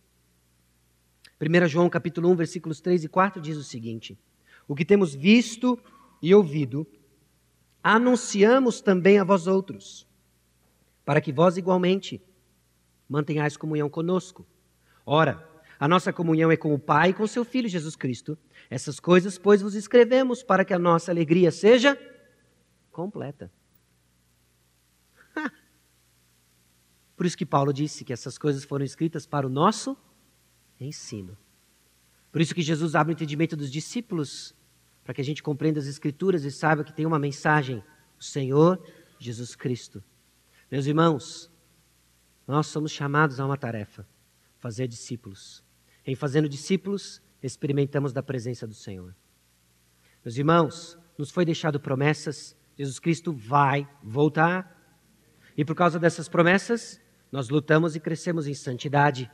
1 João capítulo 1, versículos 3 e 4 diz o seguinte: O que temos visto e ouvido, anunciamos também a vós outros, para que vós igualmente mantenhais comunhão conosco. Ora, a nossa comunhão é com o Pai e com seu Filho Jesus Cristo, essas coisas, pois, vos escrevemos para que a nossa alegria seja completa. Por isso que Paulo disse que essas coisas foram escritas para o nosso ensino. Por isso que Jesus abre o entendimento dos discípulos, para que a gente compreenda as Escrituras e saiba que tem uma mensagem: o Senhor Jesus Cristo. Meus irmãos, nós somos chamados a uma tarefa: fazer discípulos. Em fazendo discípulos, experimentamos da presença do Senhor. Meus irmãos, nos foi deixado promessas, Jesus Cristo vai voltar. E por causa dessas promessas, nós lutamos e crescemos em santidade.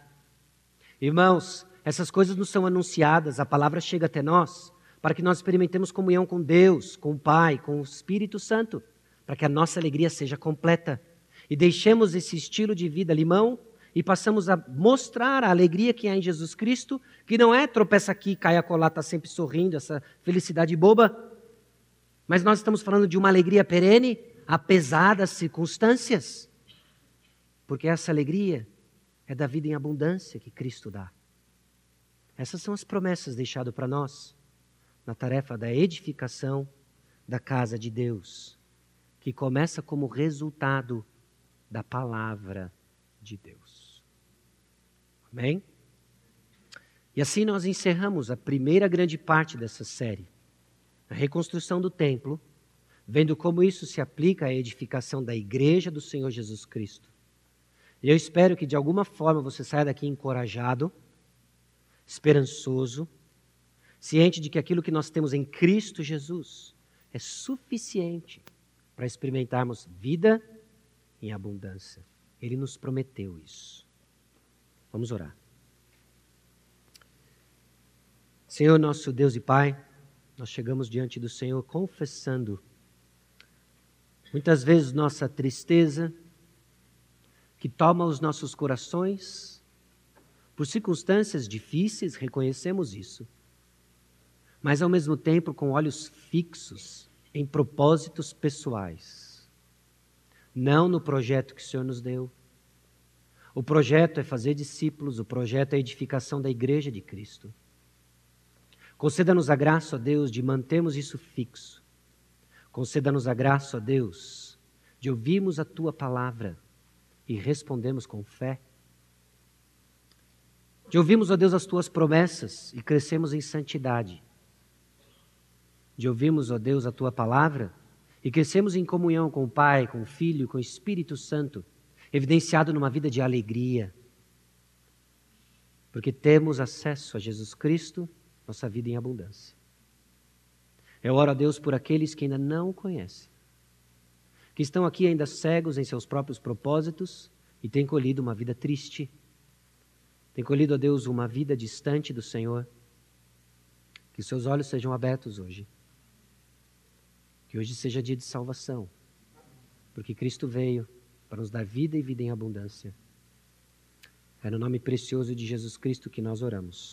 Irmãos, essas coisas nos são anunciadas, a palavra chega até nós, para que nós experimentemos comunhão com Deus, com o Pai, com o Espírito Santo, para que a nossa alegria seja completa. E deixemos esse estilo de vida limão e passamos a mostrar a alegria que há em Jesus Cristo, que não é tropeça aqui, cai acolá, está sempre sorrindo, essa felicidade boba, mas nós estamos falando de uma alegria perene, apesar das circunstâncias, porque essa alegria é da vida em abundância que Cristo dá. Essas são as promessas deixadas para nós na tarefa da edificação da casa de Deus, que começa como resultado da palavra de Deus. Amém? E assim nós encerramos a primeira grande parte dessa série, a reconstrução do templo, vendo como isso se aplica à edificação da igreja do Senhor Jesus Cristo. E eu espero que de alguma forma você saia daqui encorajado, esperançoso, ciente de que aquilo que nós temos em Cristo Jesus é suficiente para experimentarmos vida em abundância. Ele nos prometeu isso. Vamos orar. Senhor, nosso Deus e Pai, nós chegamos diante do Senhor confessando muitas vezes nossa tristeza, que toma os nossos corações. Por circunstâncias difíceis, reconhecemos isso. Mas, ao mesmo tempo, com olhos fixos em propósitos pessoais. Não no projeto que o Senhor nos deu. O projeto é fazer discípulos, o projeto é a edificação da igreja de Cristo. Conceda-nos a graça, ó Deus, de mantermos isso fixo. Conceda-nos a graça, ó Deus, de ouvirmos a tua palavra e respondemos com fé. De ouvirmos, ó Deus, as tuas promessas e crescemos em santidade. De ouvirmos, ó Deus, a tua palavra e crescemos em comunhão com o Pai, com o Filho, com o Espírito Santo, evidenciado numa vida de alegria. Porque temos acesso a Jesus Cristo nossa vida em abundância. Eu oro a Deus por aqueles que ainda não o conhecem, que estão aqui ainda cegos em seus próprios propósitos e têm colhido uma vida triste, têm colhido a Deus uma vida distante do Senhor. Que seus olhos sejam abertos hoje. Que hoje seja dia de salvação, porque Cristo veio para nos dar vida e vida em abundância. É no nome precioso de Jesus Cristo que nós oramos.